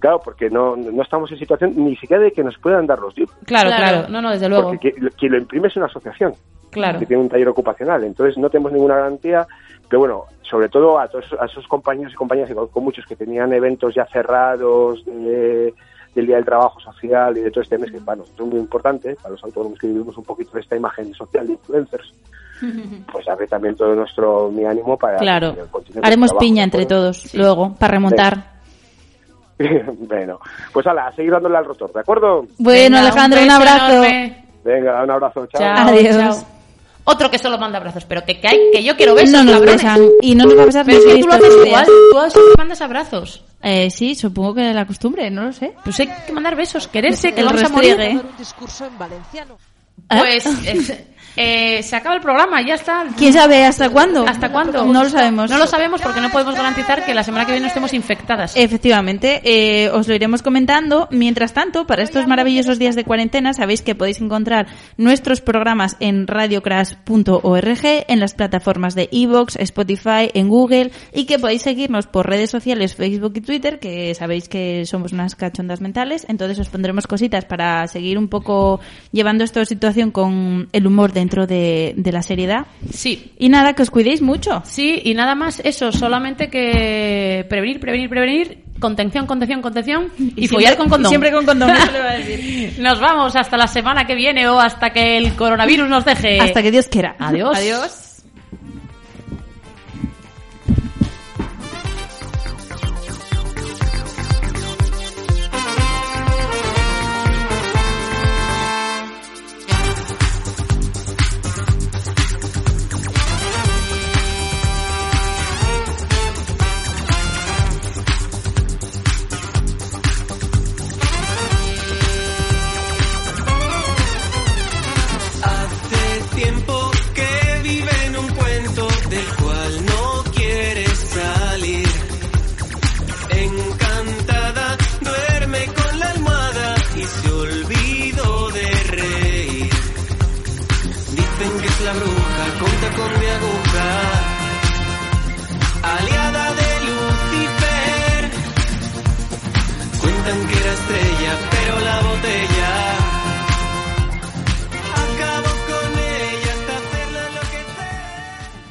Claro, porque no, no estamos en situación ni siquiera de que nos puedan dar los libros.
Claro,
Claro.
claro, no, no, desde luego.
Porque quien, quien lo imprime es una asociación.
Claro.
que tiene un taller ocupacional. Entonces no tenemos ninguna garantía. Pero bueno, sobre todo a todos a esos compañeros y compañeras, y conozco muchos que tenían eventos ya cerrados de- del Día del Trabajo Social y de todo este mes, que para nosotros es muy importante, para los autónomos que vivimos un poquito de esta imagen social de influencers, pues abre también todo nuestro mi ánimo para
Claro.
con
Haremos piña
¿de
entre todos, luego, para remontar.
bueno, pues ala, a seguir dándole al rotor, ¿de acuerdo?
Bueno,
Venga,
Alejandro, un,
beso
abrazo.
enorme.
Venga, un abrazo, chao.
Chao,
Adiós.
chao. Otro que solo manda abrazos, pero que, que, hay, que yo quiero besos,
no nos
cabrones.
besan. Y no nos va a besar
Pero es
ni
que tú lo haces igual, tú siempre mandas abrazos.
Eh, sí, supongo que la costumbre, no lo sé.
Pues hay que mandar besos, quererse, que
El
vamos a morir.
un discurso en valenciano.
Pues eh, se acaba el programa, ya está.
¿Quién sabe hasta cuándo?
¿Hasta cuándo?
No lo sabemos.
No lo sabemos porque no podemos garantizar que la semana que viene estemos infectadas.
Efectivamente, eh, os lo iremos comentando. Mientras tanto, para estos maravillosos días de cuarentena, sabéis que podéis encontrar nuestros programas en radiocrash.org, en las plataformas de Evox, Spotify, en Google, y que podéis seguirnos por redes sociales, Facebook y Twitter, que sabéis que somos unas cachondas mentales. Entonces os pondremos cositas para seguir un poco llevando esta situación con el humor dentro de, de la seriedad.
Sí.
Y nada, que os cuidéis mucho.
Sí, y nada más eso, solamente que prevenir, prevenir, prevenir, contención, contención, contención y,
Y
follar
siempre-
con condón.
siempre con condón, eso le iba a decir.
Nos vamos hasta la semana que viene o hasta que el coronavirus nos deje.
Hasta que Dios quiera.
Adiós.
Adiós.